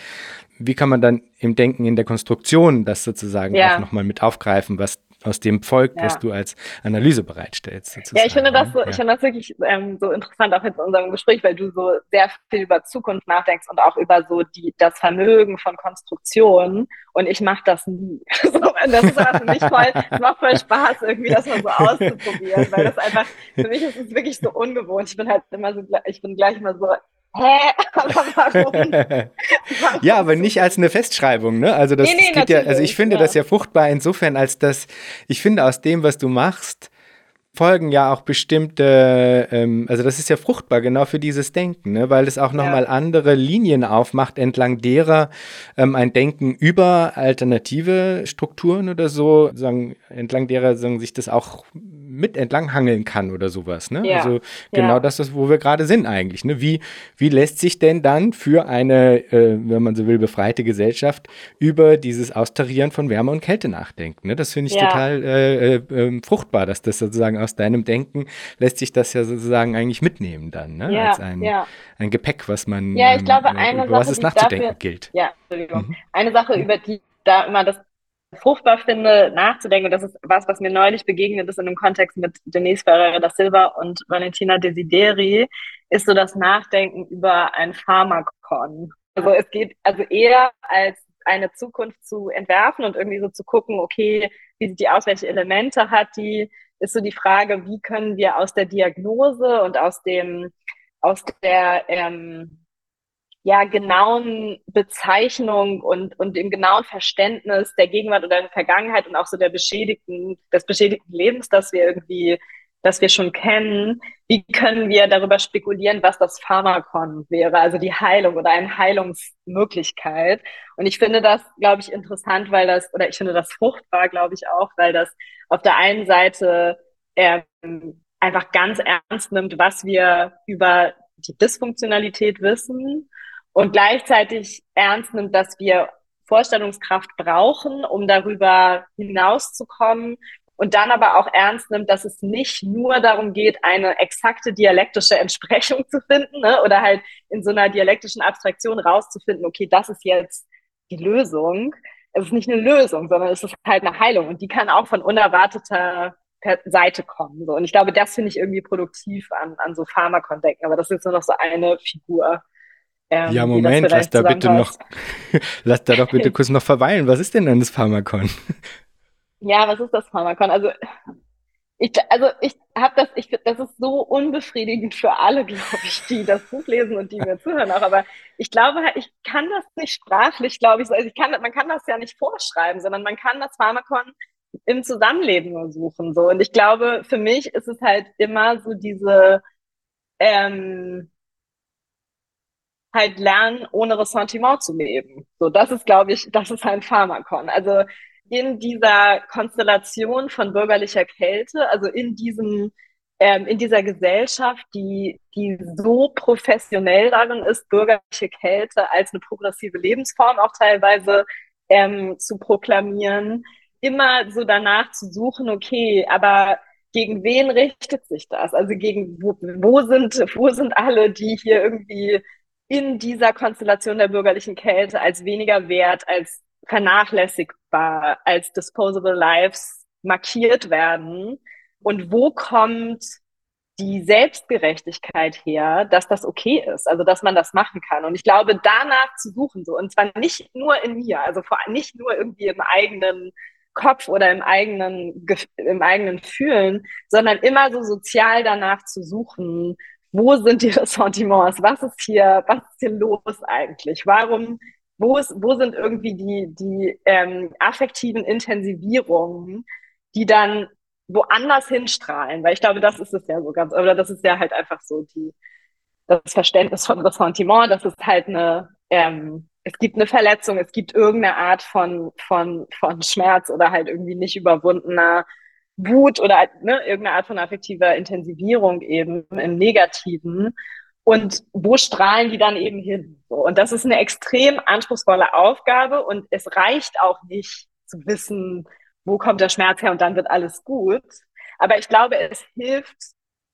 wie kann man dann im Denken in der Konstruktion das sozusagen ja. auch nochmal mit aufgreifen, was aus dem folgt, ja. was du als Analyse bereitstellst. Sozusagen. Ja, ich finde das so, ja. ich finde das wirklich ähm, so interessant auch jetzt in unserem Gespräch, weil du so sehr viel über Zukunft nachdenkst und auch über so die, das Vermögen von Konstruktion. Und ich mache das nie. so, das ist aber für mich voll, es macht voll Spaß, irgendwie das mal so auszuprobieren, weil das einfach, für mich ist es wirklich so ungewohnt. Ich bin halt immer so, ich bin gleich mal so, Hä? Aber warum? warum? ja, aber nicht als eine Festschreibung, ne? Also das, nee, nee, geht ja, also ich finde ja. das ja fruchtbar insofern, als dass ich finde aus dem, was du machst, folgen ja auch bestimmte, ähm, also das ist ja fruchtbar genau für dieses Denken, ne? weil es auch nochmal ja. andere Linien aufmacht, entlang derer ähm, ein Denken über alternative Strukturen oder so, sagen, entlang derer sagen, sich das auch mit entlanghangeln kann oder sowas. Ne? Ja. Also genau ja. das ist, wo wir gerade sind eigentlich. Ne? Wie, wie lässt sich denn dann für eine, äh, wenn man so will, befreite Gesellschaft über dieses Austarieren von Wärme und Kälte nachdenken? Ne? Das finde ich total äh, äh, ähm, fruchtbar, dass das sozusagen aus deinem Denken lässt sich das ja sozusagen eigentlich mitnehmen dann, ne? Ja, als ein, ja. ein Gepäck, was man, ja, ich glaube, ähm, eine über Sache, was es nachzudenken dafür, gilt. Ja, Entschuldigung. Mhm. Eine Sache, über die da immer das fruchtbar finde, nachzudenken, das ist was, was mir neulich begegnet ist in einem Kontext mit Denise Ferreira da Silva und Valentina Desideri, ist so das Nachdenken über ein Pharmakon. Also es geht also eher als eine Zukunft zu entwerfen und irgendwie so zu gucken, okay, wie sieht die aus, welche Elemente hat die, ist so die Frage, wie können wir aus der Diagnose und aus dem, aus der ähm, ja, genauen Bezeichnung und, und dem genauen Verständnis der Gegenwart oder der Vergangenheit und auch so der beschädigten, des beschädigten Lebens, das wir irgendwie, das wir schon kennen, wie können wir darüber spekulieren, was das Pharmakon wäre, also die Heilung oder eine Heilungsmöglichkeit. Und ich finde das, glaube ich, interessant, weil das, oder ich finde das fruchtbar, glaube ich auch, weil das auf der einen Seite ähm, einfach ganz ernst nimmt, was wir über die Dysfunktionalität wissen und gleichzeitig ernst nimmt, dass wir Vorstellungskraft brauchen, um darüber hinauszukommen und dann aber auch ernst nimmt, dass es nicht nur darum geht, eine exakte dialektische Entsprechung zu finden ne? oder halt in so einer dialektischen Abstraktion rauszufinden, okay, das ist jetzt die Lösung. Es ist nicht eine Lösung, sondern es ist halt eine Heilung und die kann auch von unerwarteter Seite kommen. So. Und ich glaube, das finde ich irgendwie produktiv an, an so Pharmakondecken, aber das ist nur noch so eine Figur. Ähm, ja, Moment, lass da bitte noch, lass da doch bitte kurz noch verweilen. Was ist denn dann das Pharmakon? Ja, was ist das Pharmakon? Also ich, also ich habe das, ich das ist so unbefriedigend für alle, glaube ich, die das Buch lesen und die mir zuhören auch. Aber ich glaube, ich kann das nicht sprachlich, glaube ich, also ich kann, man kann das ja nicht vorschreiben, sondern man kann das Pharmakon im Zusammenleben nur suchen. So und ich glaube, für mich ist es halt immer so diese ähm, halt lernen, ohne Ressentiment zu leben. So, das ist, glaube ich, das ist ein Pharmakon. Also in dieser Konstellation von bürgerlicher Kälte, also in diesem ähm, in dieser Gesellschaft, die, die so professionell darin ist, bürgerliche Kälte als eine progressive Lebensform auch teilweise ähm, zu proklamieren, immer so danach zu suchen, okay, aber gegen wen richtet sich das? Also gegen wo, wo sind wo sind alle, die hier irgendwie in dieser Konstellation der bürgerlichen Kälte als weniger wert, als vernachlässigbar, als disposable lives markiert werden? Und wo kommt die Selbstgerechtigkeit her, dass das okay ist, also dass man das machen kann. Und ich glaube, danach zu suchen so, und zwar nicht nur in mir, also vor, nicht nur irgendwie im eigenen Kopf oder im eigenen, im eigenen Fühlen, sondern immer so sozial danach zu suchen, wo sind die Ressentiments, was ist hier, was ist hier los eigentlich, warum, wo, ist, wo sind irgendwie die, die ähm, affektiven Intensivierungen, die dann woanders hinstrahlen, weil ich glaube, das ist es ja so ganz, oder das ist ja halt einfach so die, das Verständnis von Ressentiment, das ist halt eine, ähm, es gibt eine Verletzung, es gibt irgendeine Art von, von, von Schmerz oder halt irgendwie nicht überwundener Wut oder ne, irgendeine Art von affektiver Intensivierung eben im Negativen. Und wo strahlen die dann eben hin? Und das ist eine extrem anspruchsvolle Aufgabe und es reicht auch nicht zu wissen, wo kommt der Schmerz her und dann wird alles gut. Aber ich glaube, es hilft,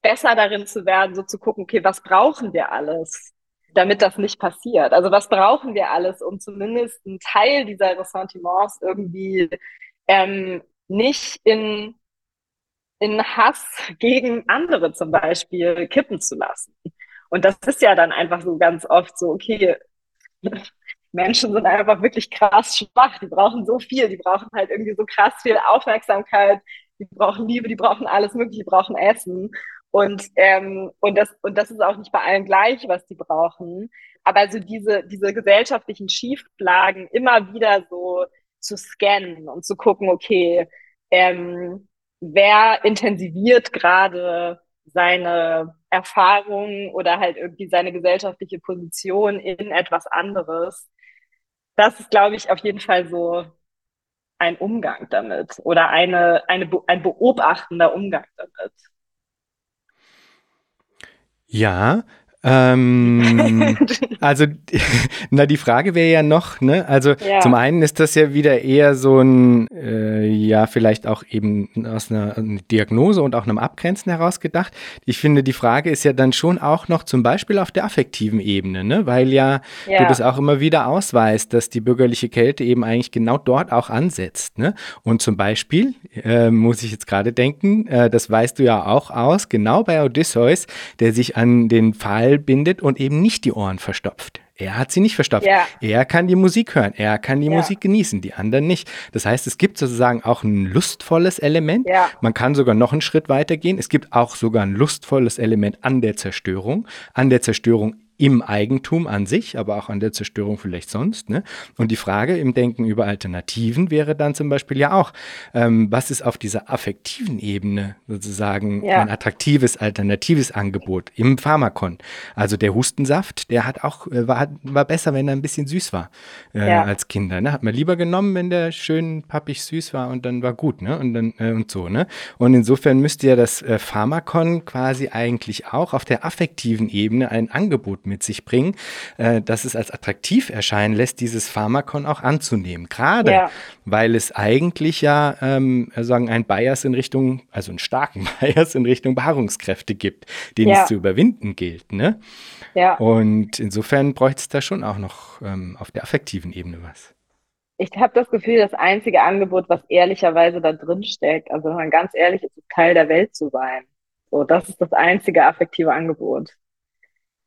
besser darin zu werden, so zu gucken, okay, was brauchen wir alles, damit das nicht passiert? Also was brauchen wir alles, um zumindest einen Teil dieser Ressentiments irgendwie ähm, nicht in, in Hass gegen andere zum Beispiel kippen zu lassen? Und das ist ja dann einfach so ganz oft so, okay, Menschen sind einfach wirklich krass schwach. Die brauchen so viel. Die brauchen halt irgendwie so krass viel Aufmerksamkeit. Die brauchen Liebe, die brauchen alles Mögliche, die brauchen Essen. Und, ähm, und, das, und das ist auch nicht bei allen gleich, was die brauchen. Aber so diese, diese gesellschaftlichen Schieflagen immer wieder so zu scannen und zu gucken, okay, ähm, wer intensiviert gerade seine Erfahrungen oder halt irgendwie seine gesellschaftliche Position in etwas anderes. Das ist, glaube ich, auf jeden Fall so ein Umgang damit oder eine, eine, ein beobachtender Umgang damit. Ja, ähm, also, na, die Frage wäre ja noch, ne? Also, ja. zum einen ist das ja wieder eher so ein, äh, ja, vielleicht auch eben aus einer, einer, Diagnose und auch einem Abgrenzen heraus gedacht. Ich finde, die Frage ist ja dann schon auch noch zum Beispiel auf der affektiven Ebene, ne? Weil ja, ja. du das auch immer wieder ausweist, dass die bürgerliche Kälte eben eigentlich genau dort auch ansetzt, ne? Und zum Beispiel, äh, muss ich jetzt gerade denken, äh, das weißt du ja auch aus, genau bei Odysseus, der sich an den Fall Schall bindet und eben nicht die Ohren verstopft. Er hat sie nicht verstopft. Ja. Er kann die Musik hören, er kann die ja. Musik genießen, die anderen nicht. Das heißt, es gibt sozusagen auch ein lustvolles Element. Ja. Man kann sogar noch einen Schritt weiter gehen. Es gibt auch sogar ein lustvolles Element an der Zerstörung, an der Zerstörung im Eigentum an sich, aber auch an der Zerstörung vielleicht sonst. Ne? Und die Frage im Denken über Alternativen wäre dann zum Beispiel ja auch, ähm, was ist auf dieser affektiven Ebene sozusagen ja. ein attraktives, alternatives Angebot im Pharmakon? Also der Hustensaft, der hat auch, äh, war, war besser, wenn er ein bisschen süß war äh, ja. als Kinder. Ne? Hat man lieber genommen, wenn der schön pappig süß war und dann war gut, ne? Und dann äh, und so, ne? Und insofern müsste ja das äh, Pharmakon quasi eigentlich auch auf der affektiven Ebene ein Angebot mit sich bringen, äh, dass es als attraktiv erscheinen lässt, dieses Pharmakon auch anzunehmen. Gerade ja. weil es eigentlich ja ähm, sagen ein Bias in Richtung, also einen starken Bias in Richtung Beharrungskräfte gibt, den ja. es zu überwinden gilt. Ne? Ja. Und insofern bräuchte es da schon auch noch ähm, auf der affektiven Ebene was. Ich habe das Gefühl, das einzige Angebot, was ehrlicherweise da drin steckt, also wenn man ganz ehrlich ist, ist Teil der Welt zu sein. So, das ist das einzige affektive Angebot.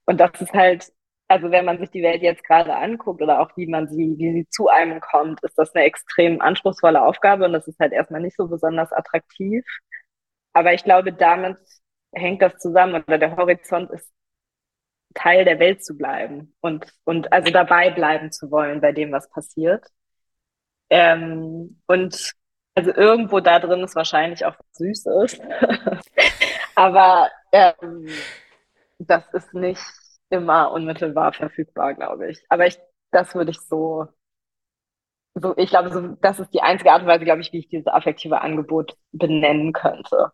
Und das ist halt, also wenn man sich die Welt jetzt gerade anguckt oder auch wie man sie, wie sie zu einem kommt, ist das eine extrem anspruchsvolle Aufgabe und das ist halt erstmal nicht so besonders attraktiv. Aber ich glaube, damit hängt das zusammen oder der Horizont ist Teil der Welt zu bleiben und, und also dabei bleiben zu wollen bei dem, was passiert. Ähm, und also irgendwo da drin ist wahrscheinlich auch was Süßes. Aber ähm, das ist nicht immer unmittelbar verfügbar, glaube ich. Aber ich, das würde ich so, so, ich glaube, so, das ist die einzige Art und Weise, glaube ich, wie ich dieses affektive Angebot benennen könnte.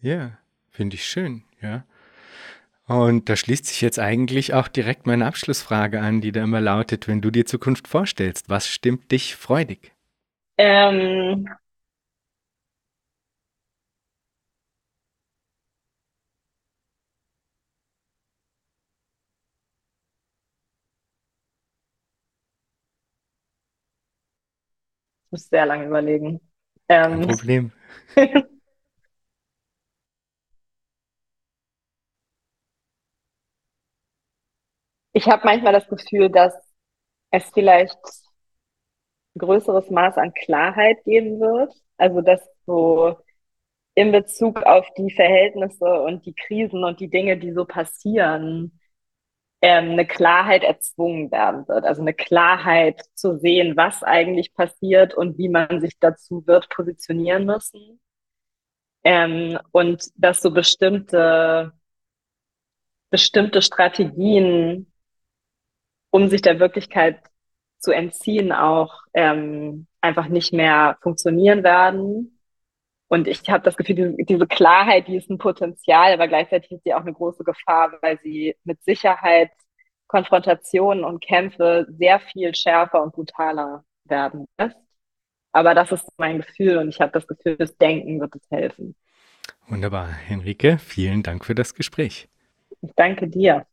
Ja, finde ich schön, ja. Und da schließt sich jetzt eigentlich auch direkt meine Abschlussfrage an, die da immer lautet, wenn du dir Zukunft vorstellst, was stimmt dich freudig? Ähm, muss sehr lange überlegen. Ähm, Problem. ich habe manchmal das Gefühl, dass es vielleicht ein größeres Maß an Klarheit geben wird. Also dass so in Bezug auf die Verhältnisse und die Krisen und die Dinge, die so passieren, ähm, eine Klarheit erzwungen werden wird. Also eine Klarheit zu sehen, was eigentlich passiert und wie man sich dazu wird positionieren müssen. Ähm, und dass so bestimmte, bestimmte Strategien, um sich der Wirklichkeit zu entziehen, auch ähm, einfach nicht mehr funktionieren werden. Und ich habe das Gefühl, diese, diese Klarheit, die ist ein Potenzial, aber gleichzeitig ist sie auch eine große Gefahr, weil sie mit Sicherheit Konfrontationen und Kämpfe sehr viel schärfer und brutaler werden lässt. Aber das ist mein Gefühl und ich habe das Gefühl, das Denken wird es helfen. Wunderbar. Henrike, vielen Dank für das Gespräch. Ich danke dir.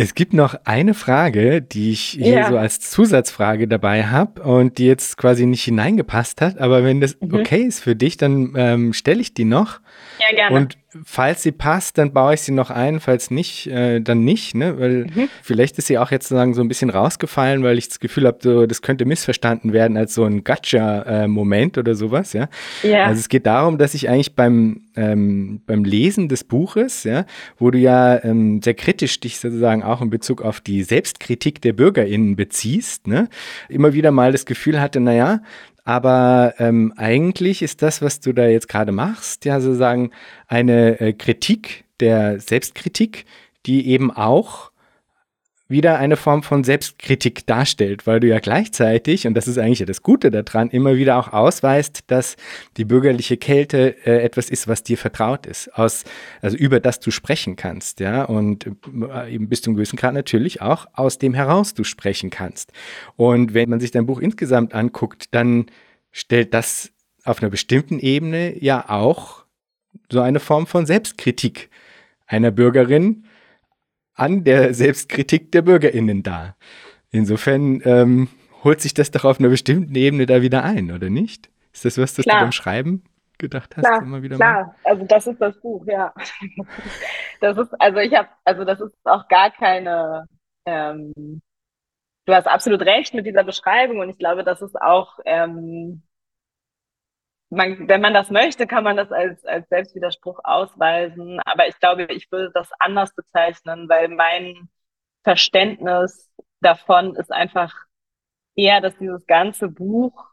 Es gibt noch eine Frage, die ich hier ja. so als Zusatzfrage dabei habe und die jetzt quasi nicht hineingepasst hat. Aber wenn das mhm. okay ist für dich, dann ähm, stelle ich die noch. Ja, gerne. Und falls sie passt, dann baue ich sie noch ein. Falls nicht, äh, dann nicht. Ne? Weil mhm. vielleicht ist sie auch jetzt sozusagen so ein bisschen rausgefallen, weil ich das Gefühl habe, so, das könnte missverstanden werden als so ein Gotcha-Moment oder sowas. Ja? ja. Also es geht darum, dass ich eigentlich beim, ähm, beim Lesen des Buches, ja, wo du ja ähm, sehr kritisch dich sozusagen auch in Bezug auf die Selbstkritik der BürgerInnen beziehst, ne? immer wieder mal das Gefühl hatte, naja, aber ähm, eigentlich ist das, was du da jetzt gerade machst, ja sozusagen eine äh, Kritik der Selbstkritik, die eben auch wieder eine Form von Selbstkritik darstellt, weil du ja gleichzeitig, und das ist eigentlich ja das Gute daran, immer wieder auch ausweist, dass die bürgerliche Kälte äh, etwas ist, was dir vertraut ist, aus, also über das du sprechen kannst, ja, und äh, eben bis zum gewissen Grad natürlich auch aus dem heraus du sprechen kannst. Und wenn man sich dein Buch insgesamt anguckt, dann stellt das auf einer bestimmten Ebene ja auch so eine Form von Selbstkritik einer Bürgerin an der Selbstkritik der BürgerInnen dar. Insofern ähm, holt sich das doch auf einer bestimmten Ebene da wieder ein, oder nicht? Ist das was, das klar. du beim Schreiben gedacht hast? Klar, immer wieder klar. Mal? also das ist das Buch, ja. Das ist, also ich habe, also das ist auch gar keine, ähm, du hast absolut recht mit dieser Beschreibung und ich glaube, das ist auch ähm, man, wenn man das möchte, kann man das als, als Selbstwiderspruch ausweisen. Aber ich glaube, ich würde das anders bezeichnen, weil mein Verständnis davon ist einfach eher, dass dieses ganze Buch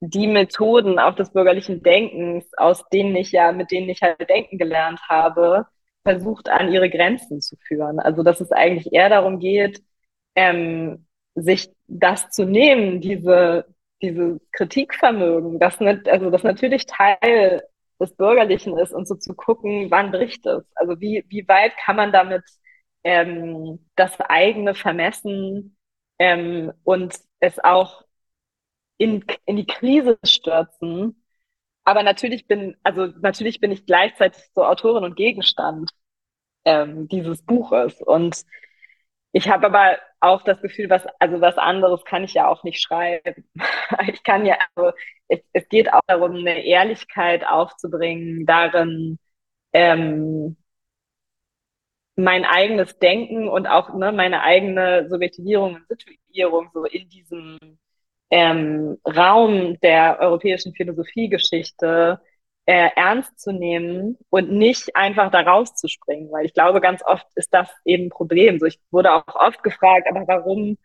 die Methoden auch des bürgerlichen Denkens, aus denen ich ja, mit denen ich halt denken gelernt habe, versucht an ihre Grenzen zu führen. Also dass es eigentlich eher darum geht, ähm, sich das zu nehmen, diese dieses Kritikvermögen, das, also das natürlich Teil des Bürgerlichen ist und so zu gucken, wann bricht es? Also wie, wie weit kann man damit ähm, das eigene vermessen ähm, und es auch in, in die Krise stürzen? Aber natürlich bin, also natürlich bin ich gleichzeitig so Autorin und Gegenstand ähm, dieses Buches. Und ich habe aber auch das Gefühl, was, also was anderes kann ich ja auch nicht schreiben. Ich kann ja, also es, es geht auch darum, eine Ehrlichkeit aufzubringen, darin ähm, mein eigenes Denken und auch ne, meine eigene Subjektivierung und Situierung so in diesem ähm, Raum der europäischen Philosophiegeschichte äh, ernst zu nehmen und nicht einfach da rauszuspringen, weil ich glaube, ganz oft ist das eben ein Problem. So, ich wurde auch oft gefragt, aber warum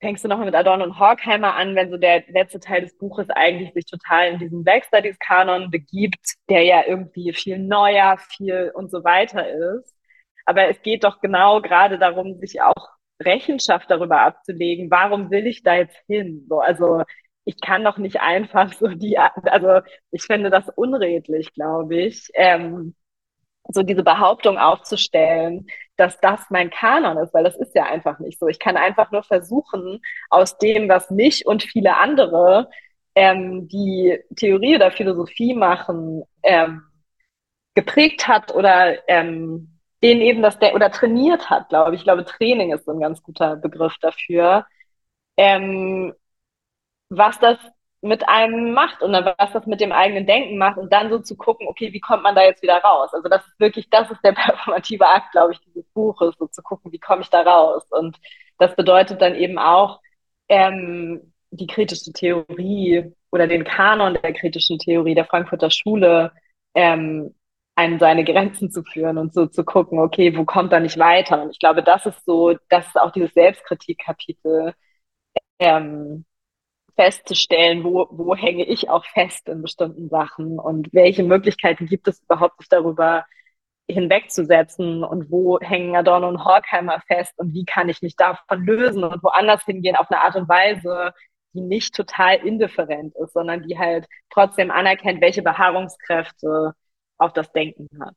fängst du nochmal mit Adorno und Horkheimer an, wenn so der letzte Teil des Buches eigentlich sich total in diesen Backstudies-Kanon begibt, der ja irgendwie viel neuer, viel und so weiter ist. Aber es geht doch genau gerade darum, sich auch Rechenschaft darüber abzulegen, warum will ich da jetzt hin? So, also ich kann doch nicht einfach so die, also ich finde das unredlich, glaube ich, ähm, so diese Behauptung aufzustellen, dass das mein Kanon ist, weil das ist ja einfach nicht so. Ich kann einfach nur versuchen, aus dem, was mich und viele andere, ähm, die Theorie oder Philosophie machen, ähm, geprägt hat oder ähm, denen eben das der oder trainiert hat, glaube ich. Ich glaube, Training ist so ein ganz guter Begriff dafür. Ähm, was das mit einem macht und was das mit dem eigenen Denken macht und dann so zu gucken, okay, wie kommt man da jetzt wieder raus? Also das ist wirklich, das ist der performative Akt, glaube ich, dieses Buches, so zu gucken, wie komme ich da raus? Und das bedeutet dann eben auch, ähm, die kritische Theorie oder den Kanon der kritischen Theorie der Frankfurter Schule ähm, an seine Grenzen zu führen und so zu gucken, okay, wo kommt er nicht weiter? Und ich glaube, das ist so, das ist auch dieses Selbstkritikkapitel, ähm, festzustellen, wo, wo hänge ich auch fest in bestimmten Sachen und welche Möglichkeiten gibt es überhaupt, sich darüber hinwegzusetzen und wo hängen Adorno und Horkheimer fest und wie kann ich mich davon lösen und woanders hingehen auf eine Art und Weise, die nicht total indifferent ist, sondern die halt trotzdem anerkennt, welche Beharrungskräfte auf das Denken hat.